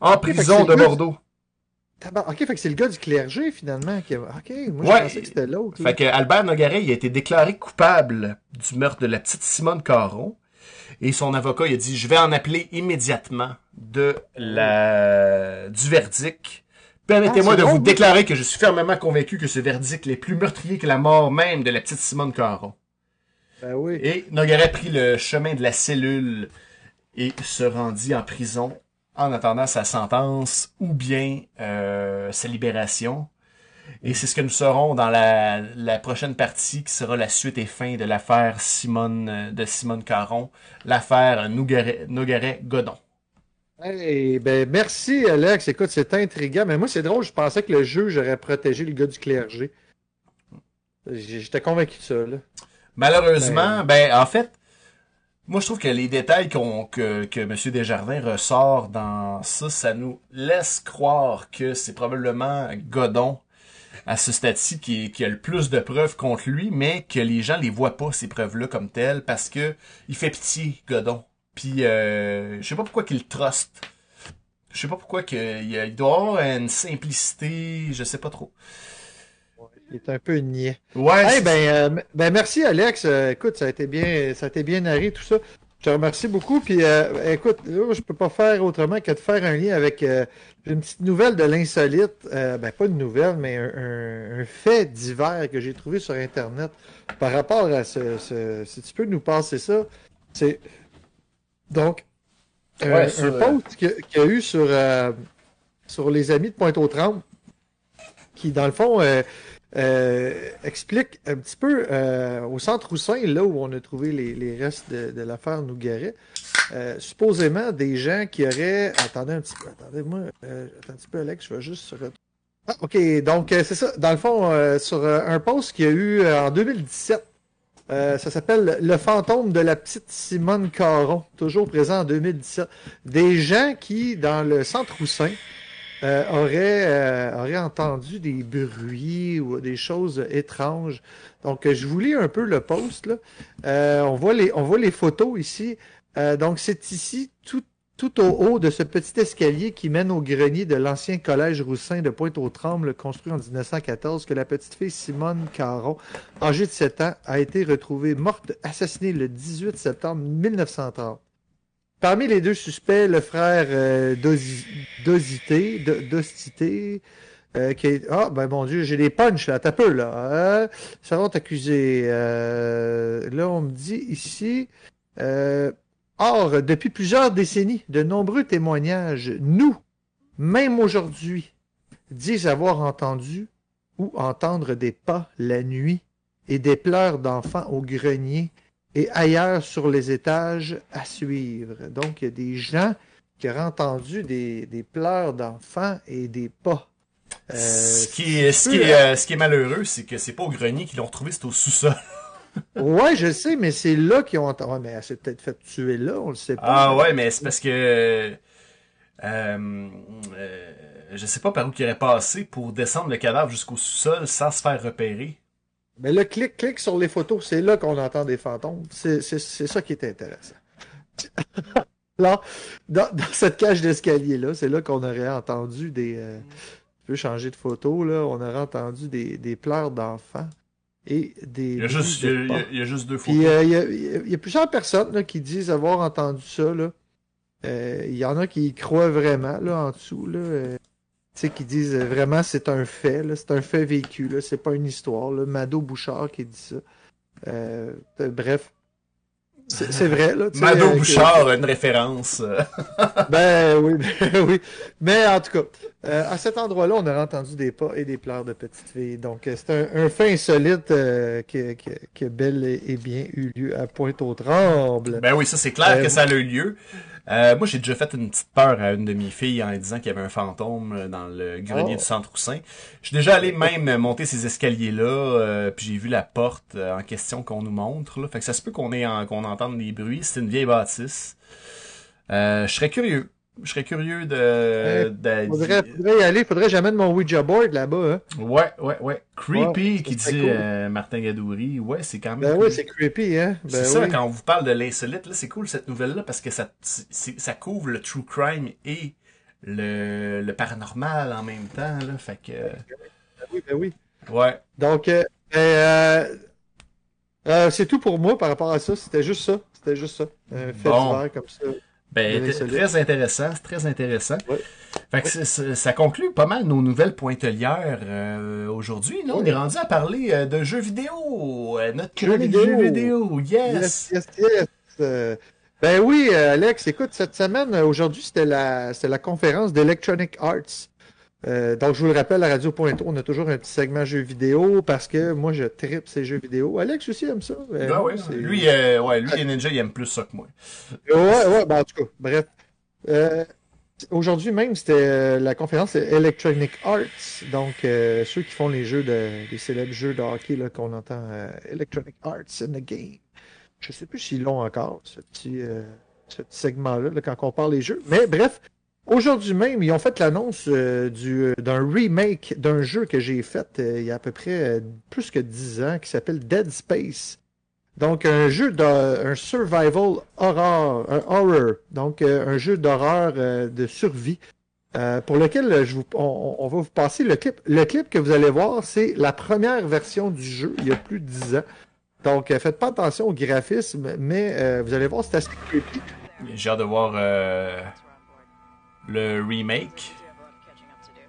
S1: en prison de Bordeaux.
S2: Ok, fait que c'est le gars du clergé, finalement. Qui... a- Ok, moi,
S1: Ouais.
S2: je pensais que c'était l'autre.
S1: Fait que Albert Nogaret, il a été déclaré coupable du meurtre de la petite Simone Caron. Et son avocat, il a dit, je vais en appeler immédiatement de la, du verdict. Permettez-moi
S2: Ah,
S1: de vous
S2: oui.
S1: déclarer que je suis fermement convaincu que ce verdict est plus meurtrier que la mort même de la petite Simone Caron.
S2: Ben oui.
S1: Et Nogaret prit le chemin de la cellule et se rendit en prison en attendant sa sentence ou bien euh, sa libération. Et c'est ce que nous saurons dans la, la prochaine partie qui sera la suite et fin de l'affaire Simone euh, de Simone Caron, l'affaire Nogaret-Godon.
S2: Hey, ben merci Alex. Écoute, c'est intriguant. Mais moi, c'est drôle, je pensais que le juge aurait protégé le gars du clergé. J'étais convaincu de ça, là.
S1: Malheureusement, ben, en fait, moi je trouve que les détails que, que M. Desjardins ressort dans ça, ça nous laisse croire que c'est probablement Godon à ce stade-ci qui, a le plus de preuves contre lui, mais que les gens les voient pas ces preuves-là comme telles parce que il fait pitié, Godon. Puis euh, je sais pas pourquoi qu'il trust. Je sais pas pourquoi qu'il il doit avoir une simplicité, je sais pas trop.
S2: Il est un peu niais.
S1: Ouais.
S2: Hey, ben, euh, ben merci Alex. Euh, écoute, ça a été bien, ça a été bien narré tout ça. Je te remercie beaucoup. Puis euh, écoute, là, je peux pas faire autrement que de faire un lien avec euh, une petite nouvelle de l'insolite. Ben pas une nouvelle, mais un, un- un fait divers que j'ai trouvé sur Internet par rapport à ce, ce- si tu peux nous passer ça. C'est donc un,
S1: Ouais,
S2: un
S1: sur,
S2: post qu'il y a eu sur sur les amis de Pointe-aux-Trembles qui dans le fond euh, euh, explique un petit peu euh, au centre Roussin, là où on a trouvé les, les restes de, de l'affaire Nougaret, euh, supposément des gens qui auraient. Attendez un petit peu, attendez-moi, euh, attends un petit peu, Alex, je vais juste. se ret- Ah, ok, donc euh, c'est ça. Dans le fond, euh, sur un post qu'il y a eu en 2017, euh, ça s'appelle Le fantôme de la petite Simone Caron, toujours présent en 2017. Des gens qui, dans le centre Roussin, euh, auraient, euh, auraient entendu des bruits ou des choses étranges. Donc, euh, je vous lis un peu le post. Là. Euh, on, voit les, on voit les photos ici. Euh, donc, c'est ici, tout, tout au haut de ce petit escalier qui mène au grenier de l'ancien collège Roussin de Pointe-aux-Trembles, construit en 1914, que la petite fille Simone Caron, âgée de 7 ans, a été retrouvée morte, assassinée le 18 septembre 1930. Parmi les deux suspects, le frère euh, d'Osi- d'Osité, d'Ostité, euh, qui est... Ah, ben mon Dieu, j'ai des punchs là, t'as peu là. Euh, seront accusés. Euh, là, on me dit ici... Or, depuis plusieurs décennies, de nombreux témoignages, nous, même aujourd'hui, disent avoir entendu ou entendre des pas la nuit et des pleurs d'enfants au grenier et ailleurs sur les étages à suivre. Donc, il y a des gens qui auraient entendu des, des pleurs d'enfants et des pas. Euh,
S1: ce, qui est, ce,
S2: tu
S1: qui
S2: peux,
S1: est, euh, ce qui est malheureux, c'est que c'est pas au grenier qu'ils l'ont retrouvé, c'est au sous-sol. [laughs]
S2: Ouais, je sais, mais c'est là qu'ils ont entendu. Ouais, mais elle s'est peut-être fait tuer là, on le sait pas.
S1: Ah ouais, mais c'est parce que euh, euh, je sais pas par où qu'il aurait passé pour descendre le cadavre jusqu'au sous-sol sans se faire repérer.
S2: Mais là, clique, clique sur les photos, c'est là qu'on entend des fantômes. C'est c'est- c'est ça qui est intéressant. [laughs] là, dans, dans cette cage d'escalier-là, c'est là qu'on aurait entendu des. euh, tu peux changer de photo, là. On aurait entendu des, des pleurs d'enfants et des.
S1: Il y a juste, il y a- il y juste deux photos.
S2: Puis euh, il y, a, il y a- il y a plusieurs personnes là, qui disent avoir entendu ça. Là. Euh, Il y en a qui y croient vraiment là, en dessous. Là, euh, sais, qui disent euh, vraiment c'est un fait, là, c'est un fait vécu, là, c'est pas une histoire. Là. Mado Bouchard qui dit ça. Euh, euh, bref. C'est vrai, là.
S1: Mado
S2: euh, que-
S1: Bouchard, une référence. [laughs]
S2: ben oui, ben [laughs] oui. Mais en tout cas, à cet endroit-là, on a entendu des pas et des pleurs de petites filles. Donc, c'est un, un fait insolite qui, qui, qui a bel et bien eu lieu à Pointe-aux-Trembles.
S1: Ben oui, ça c'est clair que ça a eu lieu. Euh, moi, j'ai déjà fait une petite peur à une de mes filles en disant qu'il y avait un fantôme euh, dans le grenier
S2: Oh.
S1: du centre Roussin. Je suis déjà allé même monter ces escaliers-là, euh, puis j'ai vu la porte euh, en question qu'on nous montre. Là. Fait que ça se peut qu'on ait en- qu'on entende des bruits. C'est une vieille bâtisse. Euh, je serais curieux. Je serais curieux de... de-
S2: Faudrait, faudrait y aller, faudrait que j'amène mon Ouija board là-bas. Hein.
S1: Ouais, ouais, ouais. Creepy,
S2: Ouais,
S1: qui dit
S2: cool.
S1: euh, Martin Gadouri. Ouais, c'est quand même...
S2: Ben
S1: cool.
S2: oui, c'est creepy, hein. Ben
S1: c'est ça, quand on vous parle de l'insolite, là, c'est cool cette nouvelle-là parce que ça, ça couvre le true crime et le, le paranormal en même temps, là. Fait que,
S2: Ben oui, ben oui.
S1: ouais.
S2: Donc, euh, ben, euh, euh, c'est tout pour moi par rapport à ça. C'était juste ça. C'était juste ça. Un fait
S1: Bon.
S2: divers comme ça.
S1: Ben, très intéressant, c'est très intéressant.
S2: Ouais.
S1: Fait que ça conclut pas mal nos nouvelles pointelières euh, aujourd'hui. Là, on est rendu à parler euh, de jeux vidéo, euh, notre
S2: Jeux
S1: chronique
S2: vidéo.
S1: jeux vidéo, yes!
S2: Yes, yes, yes. Euh, Ben oui, Alex, écoute, cette semaine, aujourd'hui, c'était la, c'était la conférence d'Electronic Arts. Euh, donc, je vous le rappelle, à Radio Pointo, on a toujours un petit segment jeux vidéo parce que moi, je tripe ces jeux vidéo. Alex aussi aime ça. Euh,
S1: ouais, lui, euh, ouais, lui, les ninjas, il aime plus ça que moi.
S2: Ouais, ouais, ben, en tout cas, bref. Aujourd'hui même, c'était la conférence Electronic Arts. Donc, ceux qui font les jeux de, les célèbres jeux de hockey là, qu'on entend Electronic Arts in the Game. Je sais plus s'ils l'ont encore, ce petit, ce petit segment-là, là, quand on parle des jeux. Mais bref, aujourd'hui même, ils ont fait l'annonce euh, du, euh, d'un remake d'un jeu que j'ai fait euh, il y a à peu près plus que 10 ans qui s'appelle Dead Space. Donc, un jeu de, un survival horror, un horror. Donc, un jeu d'horreur de survie. pour lequel je vous, on, va vous passer le clip. Le clip que vous allez voir, c'est la première version du jeu, il y a plus de 10 ans. Donc, faites pas attention au graphisme, mais vous allez voir, c'est assez creepy.
S1: J'ai hâte de voir le remake.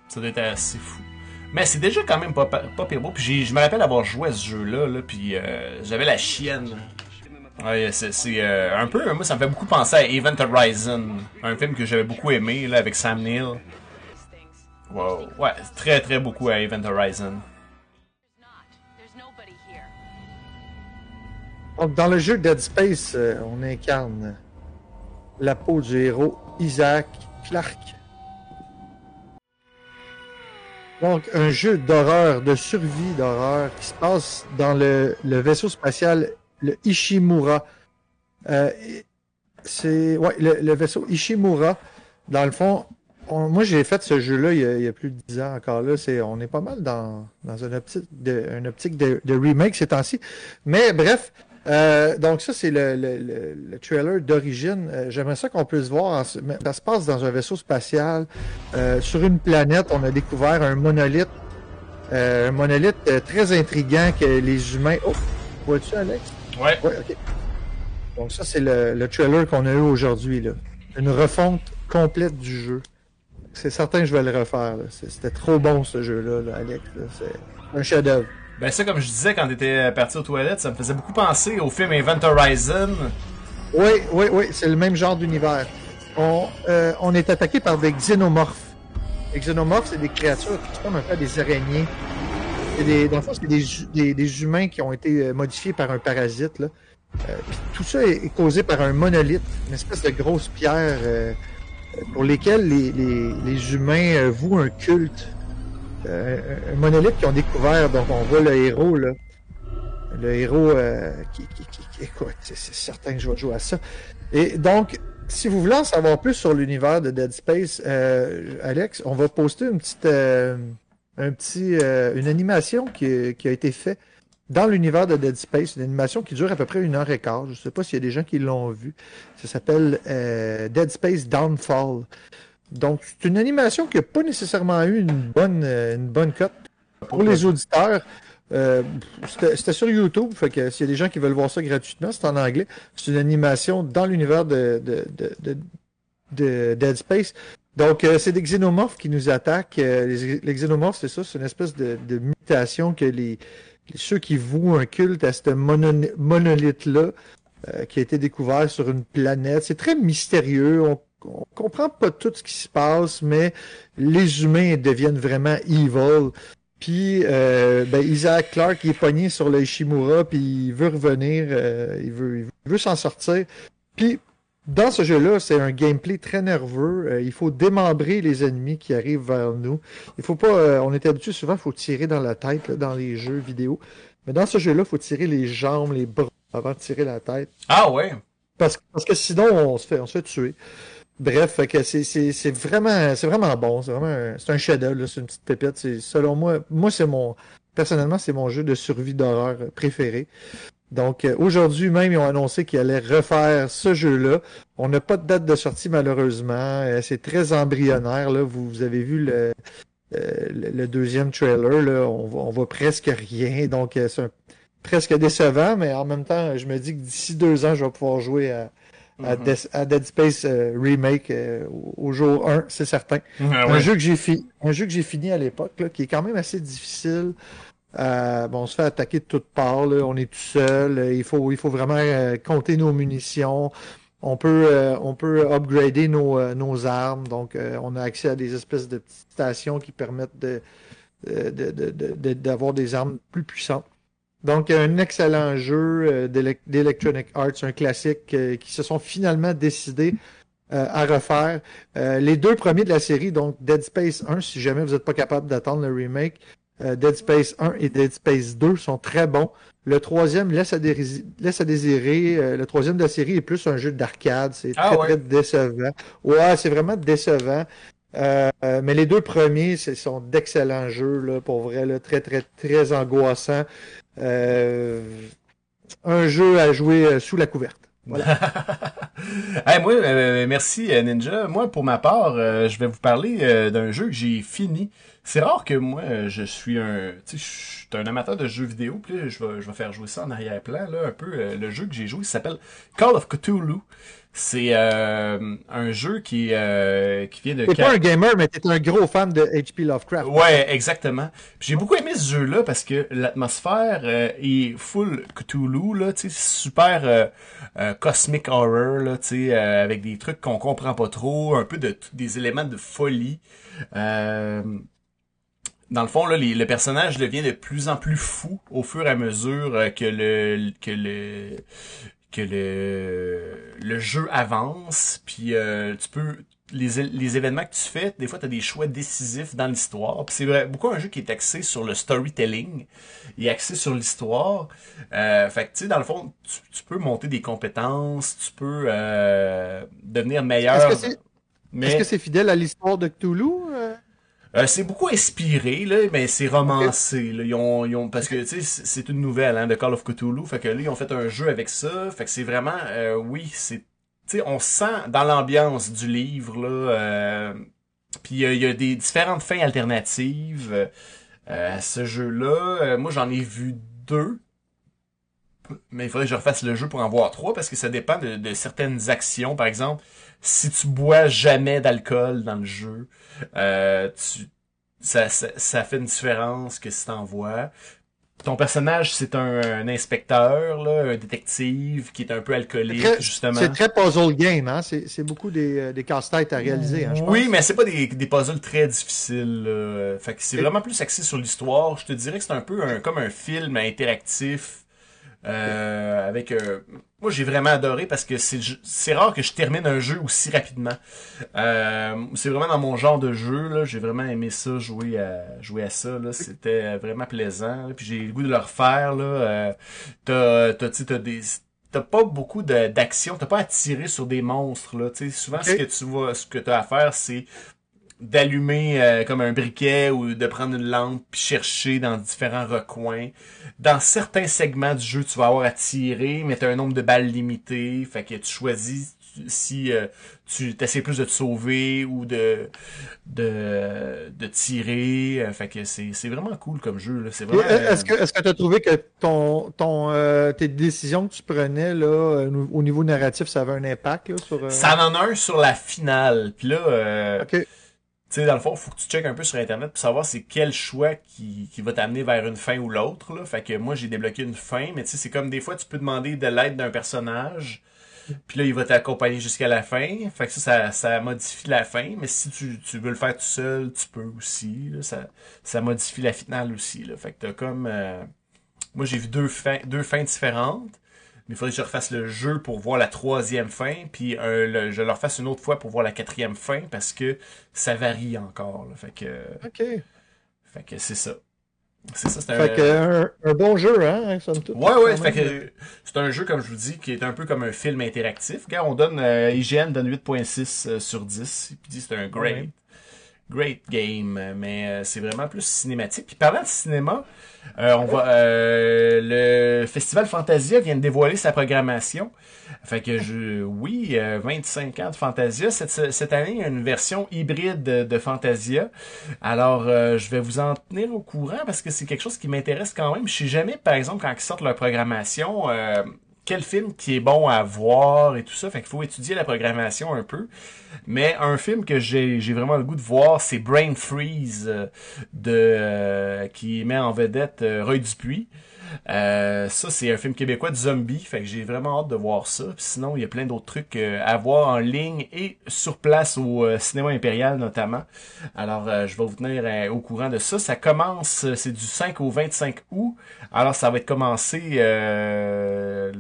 S1: Ça doit être assez fou. Mais c'est déjà quand même pas, pas, pire beau. Puis je me rappelle avoir joué à ce jeu-là, là, puis euh, j'avais la chienne. C'est euh, un peu, moi ça me fait beaucoup penser à Event Horizon, un film que j'avais beaucoup aimé là, avec Sam Neill. Wow, ouais, très très beaucoup à Event Horizon.
S2: Donc, dans le jeu Dead Space, euh, on incarne la peau du héros Isaac Clarke. Donc, un jeu d'horreur, de survie d'horreur qui se passe dans le, vaisseau spatial, le Ishimura. Euh, ouais, le, vaisseau Ishimura. Dans le fond, on- moi j'ai fait ce jeu-là il, y a- plus de 10 ans encore là. On est pas mal dans, dans une optique de remake ces temps-ci. Mais bref, euh, donc ça c'est le, le, le, le trailer d'origine. Euh, j'aimerais ça qu'on puisse voir. en ça se passe dans un vaisseau spatial euh, sur une planète. On a découvert un monolithe, euh, un monolithe euh, très intriguant que les humains. Oh, vois-tu Alex?
S1: Ouais,
S2: Ouais, ok. Donc ça, c'est le, le trailer qu'on a eu aujourd'hui. là. Une refonte complète du jeu. C'est certain que je vais le refaire. C'était trop bon ce jeu-là, là, Alex. C'est un chef-d'œuvre.
S1: Ben ça comme je disais quand t'étais parti aux toilettes, ça me faisait beaucoup penser au film Event Horizon.
S2: Oui, oui, oui, c'est le même genre d'univers. On, euh, on est attaqué par des xénomorphes. Les xénomorphes, c'est des créatures qui ressemblent un peu des araignées. Des, dans le fond, c'est des, des, des humains qui ont été euh, modifiés par un parasite. Là. Euh, tout ça est, causé par un monolithe, une espèce de grosse pierre euh, pour lesquelles les, les, les humains euh, vouent un culte. Euh, un- monolithe qu'ils ont découvert, donc on voit le héros là. Le héros euh, qui, écoute, c'est certain que je vais jouer à ça. Et donc, si vous voulez en savoir plus sur l'univers de Dead Space, euh, Alex, on va poster une petite, un petit, une animation qui, qui a été faite dans l'univers de Dead Space, une animation qui dure à peu près une heure et quart. Je ne sais pas s'il y a des gens qui l'ont vu. Ça s'appelle Dead Space Downfall. Donc, c'est une animation qui n'a pas nécessairement eu une bonne, euh, une bonne cote. Pour les auditeurs, euh, c'était sur YouTube, fait que s'il y a des gens qui veulent voir ça gratuitement, c'est en anglais. C'est une animation dans l'univers de, de, de, de, de Dead Space. Donc, euh, c'est des xénomorphes qui nous attaquent. Euh, les, xénomorphes, c'est ça, c'est une espèce de, mutation que les, ceux qui vouent un culte à ce mono- monolithe-là, euh, qui a été découvert sur une planète. C'est très mystérieux. On comprend pas tout ce qui se passe, mais les humains deviennent vraiment evil. Puis euh, ben, Isaac Clarke il est pogné sur le Ishimura, puis il veut revenir, euh, il veut, il veut, il veut s'en sortir. Puis dans ce jeu-là, c'est un gameplay très nerveux. Euh, il faut démembrer les ennemis qui arrivent vers nous. Il faut pas, euh, on est habitué souvent, il faut tirer dans la tête là, dans les jeux vidéo. Mais dans ce jeu-là, il faut tirer les jambes, les bras avant de tirer la tête.
S1: Ah ouais.
S2: Parce, parce que sinon, on se fait, on se fait tuer. Bref, c'est, vraiment, c'est vraiment bon. C'est vraiment, un- c'est un chef-d'œuvre, c'est une petite pépite. C'est, selon moi, moi, c'est mon, personnellement, c'est mon jeu de survie d'horreur préféré. Donc, euh, aujourd'hui même, ils ont annoncé qu'ils allaient refaire ce jeu-là. On n'a pas de date de sortie, malheureusement. Euh, c'est très embryonnaire, là. Vous, avez vu le, euh, deuxième trailer. On on voit presque rien. Donc, c'est presque décevant, mais en même temps, je me dis que d'ici deux ans, je vais pouvoir jouer à, à, Death- à Dead Space euh, Remake euh, au, jour 1, c'est certain.
S1: Ah
S2: Un
S1: ouais.
S2: jeu que j'ai fi- un jeu que j'ai fini à l'époque, là, qui est quand même assez difficile. Euh, bon, on se fait attaquer de toutes parts, là. on est tout seul, euh, il faut, il faut vraiment compter nos munitions. On peut, euh, on peut upgrader nos, euh, nos armes. Donc, euh, on a accès à des espèces de petites stations qui permettent de, euh, de- de- de- de- d'avoir des armes plus puissantes. Donc, un excellent jeu euh, d'Elec- d'Electronic Arts, un classique euh, qui se sont finalement décidés euh, à refaire. Euh, les deux premiers de la série, donc Dead Space 1, si jamais vous n'êtes pas capable d'attendre le remake, euh, Dead Space 1 et Dead Space 2 sont très bons. Le troisième laisse à, dési- laisse à désirer. Euh, le troisième de la série est plus un jeu d'arcade. C'est
S1: Ah
S2: très,
S1: ouais.
S2: très décevant. Ouais, c'est vraiment décevant. Mais les deux premiers, ce sont d'excellents jeux, là, pour vrai, là, très, très, très angoissants. Euh, un jeu à jouer euh, sous la couverte. [laughs]
S1: Hey, moi, euh, merci Ninja. Moi, pour ma part, je vais vous parler d'un jeu que j'ai fini. C'est rare que moi, je suis un, je suis un amateur de jeux vidéo. Puis je vais, je vais faire jouer ça en arrière-plan là, un peu. le jeu que j'ai joué, s'appelle Call of Cthulhu. C'est euh, un jeu qui euh, qui vient de.
S2: T'es pas un gamer, mais t'es un gros fan de H.P. Lovecraft.
S1: Ouais, exactement. J'ai beaucoup aimé ce jeu-là parce que l'atmosphère euh, est full Cthulhu, là, tu sais, super euh, euh, cosmic horror, là, tu sais, avec des trucs qu'on comprend pas trop, un peu de des éléments de folie. Euh, dans le fond, là, les- le personnage devient de plus en plus fou au fur et à mesure que le que le que le le jeu avance. Puis euh, tu peux les, événements que tu fais, des fois, tu as des choix décisifs dans l'histoire. Puis c'est vrai, beaucoup un jeu qui est axé sur le storytelling. Il est axé sur l'histoire. Euh, fait que, tu sais, dans le fond, tu, tu peux monter des compétences, tu peux euh, devenir meilleur.
S2: Est-ce que c'est-
S1: mais
S2: Est-ce que c'est fidèle à l'histoire de Cthulhu? euh?
S1: Euh, c'est beaucoup inspiré, là, mais c'est romancé. Là. Ils ont, ils ont, parce que c'est une nouvelle hein, de Call of Cthulhu. Fait que là, ils ont fait un jeu avec ça. Fait que c'est vraiment, euh, oui, c'est, on sent dans l'ambiance du livre là. Euh, puis il y a des différentes fins alternatives euh, à ce jeu-là. Euh, moi, j'en ai vu deux. Mais il faudrait que je refasse le jeu pour en voir trois parce que ça dépend de, de certaines actions. Par exemple, si tu bois jamais d'alcool dans le jeu, euh, tu, ça, ça, ça fait une différence que si t'en vois. Ton personnage, c'est un, un inspecteur, là, un détective qui est un peu alcoolique,
S2: Très-
S1: justement.
S2: C'est très puzzle game, hein? C'est beaucoup des, euh, des casse-têtes à réaliser, hein, je
S1: Oui,
S2: pense.
S1: mais c'est pas des, des puzzles très difficiles. là. Fait que c'est vraiment plus axé sur l'histoire. Je te dirais que c'est un peu un, comme un film interactif. Euh, avec euh, moi j'ai vraiment adoré parce que c'est rare que je termine un jeu aussi rapidement. Euh, c'est vraiment dans mon genre de jeu là, j'ai vraiment aimé ça jouer à jouer à ça là, c'était vraiment plaisant. là. Puis j'ai le goût de le refaire là. Euh, t'as des t'as pas beaucoup d'action, t'as pas à tirer sur des monstres là. Tu sais, souvent ce que tu vois, ce que t'as à faire c'est d'allumer euh, comme un briquet ou de prendre une lampe puis chercher dans différents recoins. Dans certains segments du jeu, tu vas avoir à tirer, mais tu as un nombre de balles limité, fait que tu choisis si euh, tu essaies plus de te sauver ou de de, de tirer, Euh, fait que c'est c'est vraiment cool comme jeu là, c'est
S2: Et,
S1: vraiment
S2: euh, Est-ce que est-ce que tu as trouvé que ton ton euh, tes décisions que tu prenais là euh, au niveau narratif, ça avait un impact là, sur euh,
S1: ça en a un sur la finale. Puis là euh,
S2: OK.
S1: Tu sais, dans le fond, faut que tu checkes un peu sur Internet pour savoir c'est quel choix qui, qui va t'amener vers une fin ou l'autre. Fait que moi, j'ai débloqué une fin, mais tu sais, c'est comme des fois, tu peux demander de l'aide d'un personnage, puis là, il va t'accompagner jusqu'à la fin. Fait que ça, ça, modifie la fin, mais si tu, tu veux le faire tout seul, tu peux aussi. Là. Ça, ça modifie la finale aussi. Là. Fait que t'as comme... euh, Moi, j'ai vu deux deux fins différentes. Mais il faudrait que je refasse le jeu pour voir la troisième fin, puis euh, le- je le refasse une autre fois pour voir la quatrième fin, parce que ça varie encore. là. Fait que,
S2: OK.
S1: fait que c'est ça. C'est ça, c'est un...
S2: Fait que un, un bon jeu hein, somme toute.
S1: Ouais, ouais,
S2: quand
S1: fait que c'est un jeu, comme je vous dis, qui est un peu comme un film interactif. Regarde, on donne, euh, IGN donne 8.6 euh, sur 10, puis dit c'est un great,
S2: Ouais.
S1: Great game, euh, mais euh, c'est vraiment plus cinématique. Puis parlant de cinéma, euh, on va, euh, le Festival Fantasia vient de dévoiler sa programmation. Fait que je, oui, euh, 25 ans de Fantasia. Cette, cette année, il y a une version hybride de, Fantasia. Alors, euh, je vais vous en tenir au courant parce que c'est quelque chose qui m'intéresse quand même. Je sais jamais, par exemple, quand ils sortent leur programmation, euh, quel film qui est bon à voir et tout ça. Fait qu'il faut étudier la programmation un peu. Mais un film que j'ai vraiment le goût de voir, c'est Brain Freeze euh, de euh, qui met en vedette euh, Dupuis. Euh, ça, c'est un film québécois de zombies, fait que j'ai vraiment hâte de voir ça. Puis sinon, il y a plein d'autres trucs euh, à voir en ligne et sur place au euh, cinéma impérial notamment. Alors, je vais vous tenir au courant de ça. Ça commence, c'est du 5 au 25 août. Alors, ça va être commencé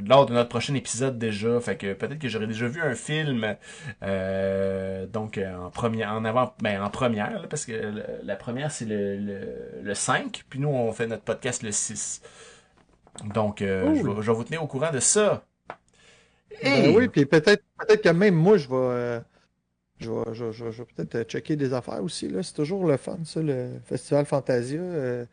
S1: lors de notre prochain épisode déjà. Fait que peut-être que j'aurais déjà vu un film, donc en première, en avant, ben en première, là, parce que la première c'est le, le, le 5, puis nous on fait notre podcast le 6. Donc, euh, je, vais, je vais vous tenir au courant de ça.
S2: Ben
S1: Et-
S2: oui, puis peut-être peut-être que même moi, je vais, euh, je vais, je, je- je vais peut-être euh, checker des affaires aussi. Là. C'est toujours le fun, ça, le Festival Fantasia. euh.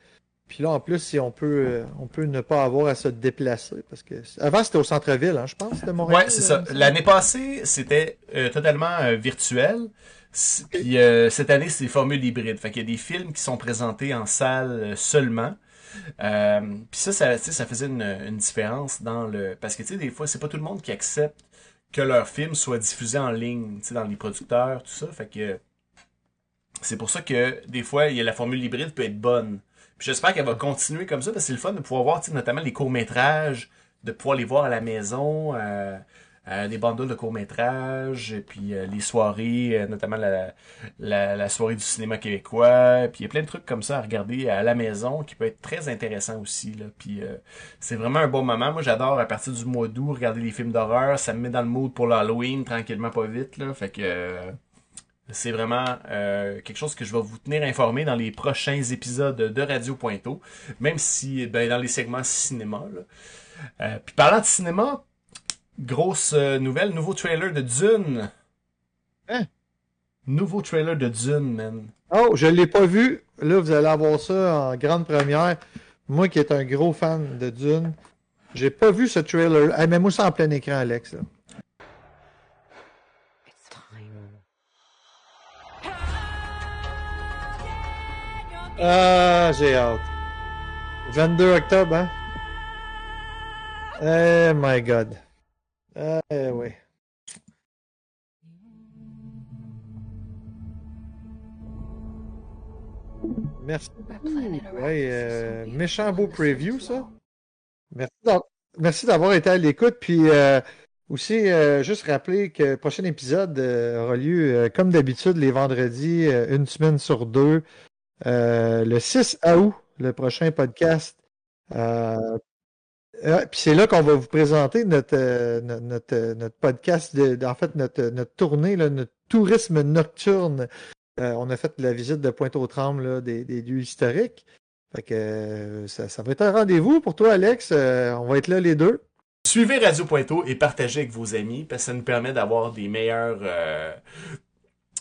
S2: Puis là, en plus, si on peut, on peut ne pas avoir à se déplacer. Parce que avant, c'était au centre-ville, hein, je pense, de Montréal.
S1: Ouais, c'est ça. L'année passée, c'était totalement virtuel. Puis cette année, c'est formule hybride. Fait qu'il y a des films qui sont présentés en salle seulement. Euh, puis ça, ça, faisait une, différence dans le... Parce que, tu sais, des fois, c'est pas tout le monde qui accepte que leur film soit diffusé en ligne, tu sais, dans les producteurs, tout ça. Fait que c'est pour ça que, des fois, y a la formule hybride peut être bonne. Puis j'espère qu'elle va continuer comme ça, parce que c'est le fun de pouvoir voir, tu sais, notamment les courts-métrages, de pouvoir les voir à la maison, euh, euh, des bandes de courts-métrages, et puis euh, les soirées, euh, notamment la, la, la soirée du cinéma québécois, puis il y a plein de trucs comme ça à regarder à la maison qui peut être très intéressant aussi, là. Puis euh, c'est vraiment un bon moment. Moi, j'adore à partir du mois d'août regarder les films d'horreur, ça me met dans le mood pour l'Halloween, tranquillement, pas vite, là. Fait que... euh, c'est vraiment euh, quelque chose que je vais vous tenir informé dans les prochains épisodes de Radio Pointeau, même si ben, dans les segments cinéma. Là. Euh, puis parlant de cinéma, grosse euh, nouvelle, nouveau trailer de Dune.
S2: Hein?
S1: Nouveau trailer de Dune, man.
S2: Oh, je l'ai pas vu. Là, vous allez avoir ça en grande première. Moi qui est un gros fan de Dune, j'ai pas vu ce trailer. Hey, Mets-moi ça en plein écran, Alex. là.
S5: It's time.
S2: Ah, j'ai hâte. 22 octobre, hein? Oh my god. Oui. Merci. Ouais, euh, méchant beau preview, ça. Merci d'avoir, été à l'écoute. Puis euh, aussi, euh, juste rappeler que le prochain épisode euh, aura lieu, euh, comme d'habitude, les vendredis, euh, une semaine sur deux. Euh, le 6 août, le prochain podcast. Euh, euh, puis c'est là qu'on va vous présenter notre, euh, notre, euh, notre podcast, de, en fait, notre, notre tournée, là, notre tourisme nocturne. Euh, on a fait la visite de Pointe-aux-Trembles, des, lieux historiques. Fait que euh, ça, ça va être un rendez-vous pour toi, Alex. Euh, on va être là les deux.
S1: Suivez Radio Pointeau et partagez avec vos amis parce que ça nous permet d'avoir des meilleurs euh,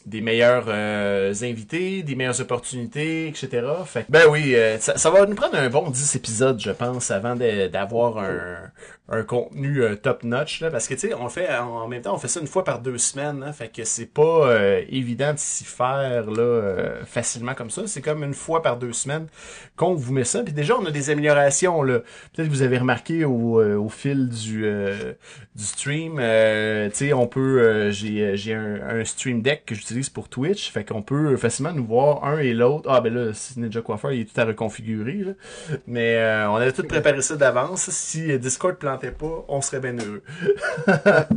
S1: des meilleurs euh, invités, des meilleures opportunités, etc. Fait que, ben oui, euh, ça, ça va nous prendre un bon 10 épisodes, je pense, avant d'avoir un, un contenu euh, top notch là, parce que tu sais, on fait en, en même temps, on fait ça une fois par deux semaines, hein, fait que c'est pas euh, évident de s'y faire là euh, facilement comme ça. C'est comme une fois par deux semaines qu'on vous met ça. Puis déjà, on a des améliorations là. Peut-être que vous avez remarqué au, euh, au fil du euh, du stream, euh, tu sais, on peut, euh, j'ai j'ai un, un stream deck que j'utilise pour Twitch, fait qu'on peut facilement nous voir un et l'autre. Ah ben là, si Ninja Coiffeur, il est tout à reconfigurer, là. mais euh, on avait tout préparé ça d'avance. Si euh, Discord plantait pas, on serait bien heureux. [laughs]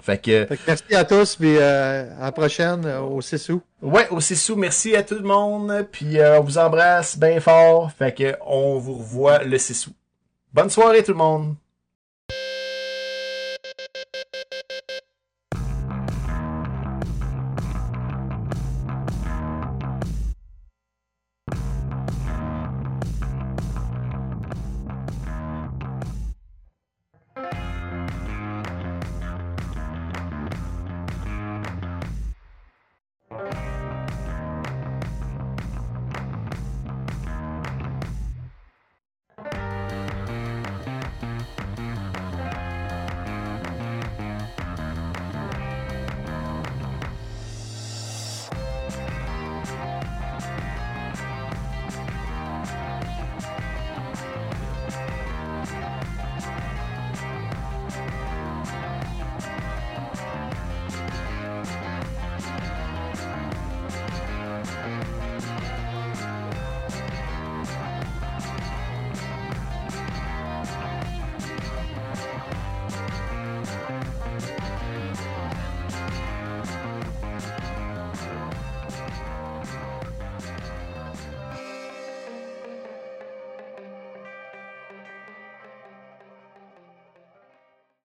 S1: fait que
S2: Fait que merci à tous, puis euh, à la prochaine, euh, au 6 août.
S1: Ouais, aussi sous, merci à tout le monde, puis euh, on vous embrasse bien fort, fait que on vous revoit le 6 août. Bonne soirée tout le monde!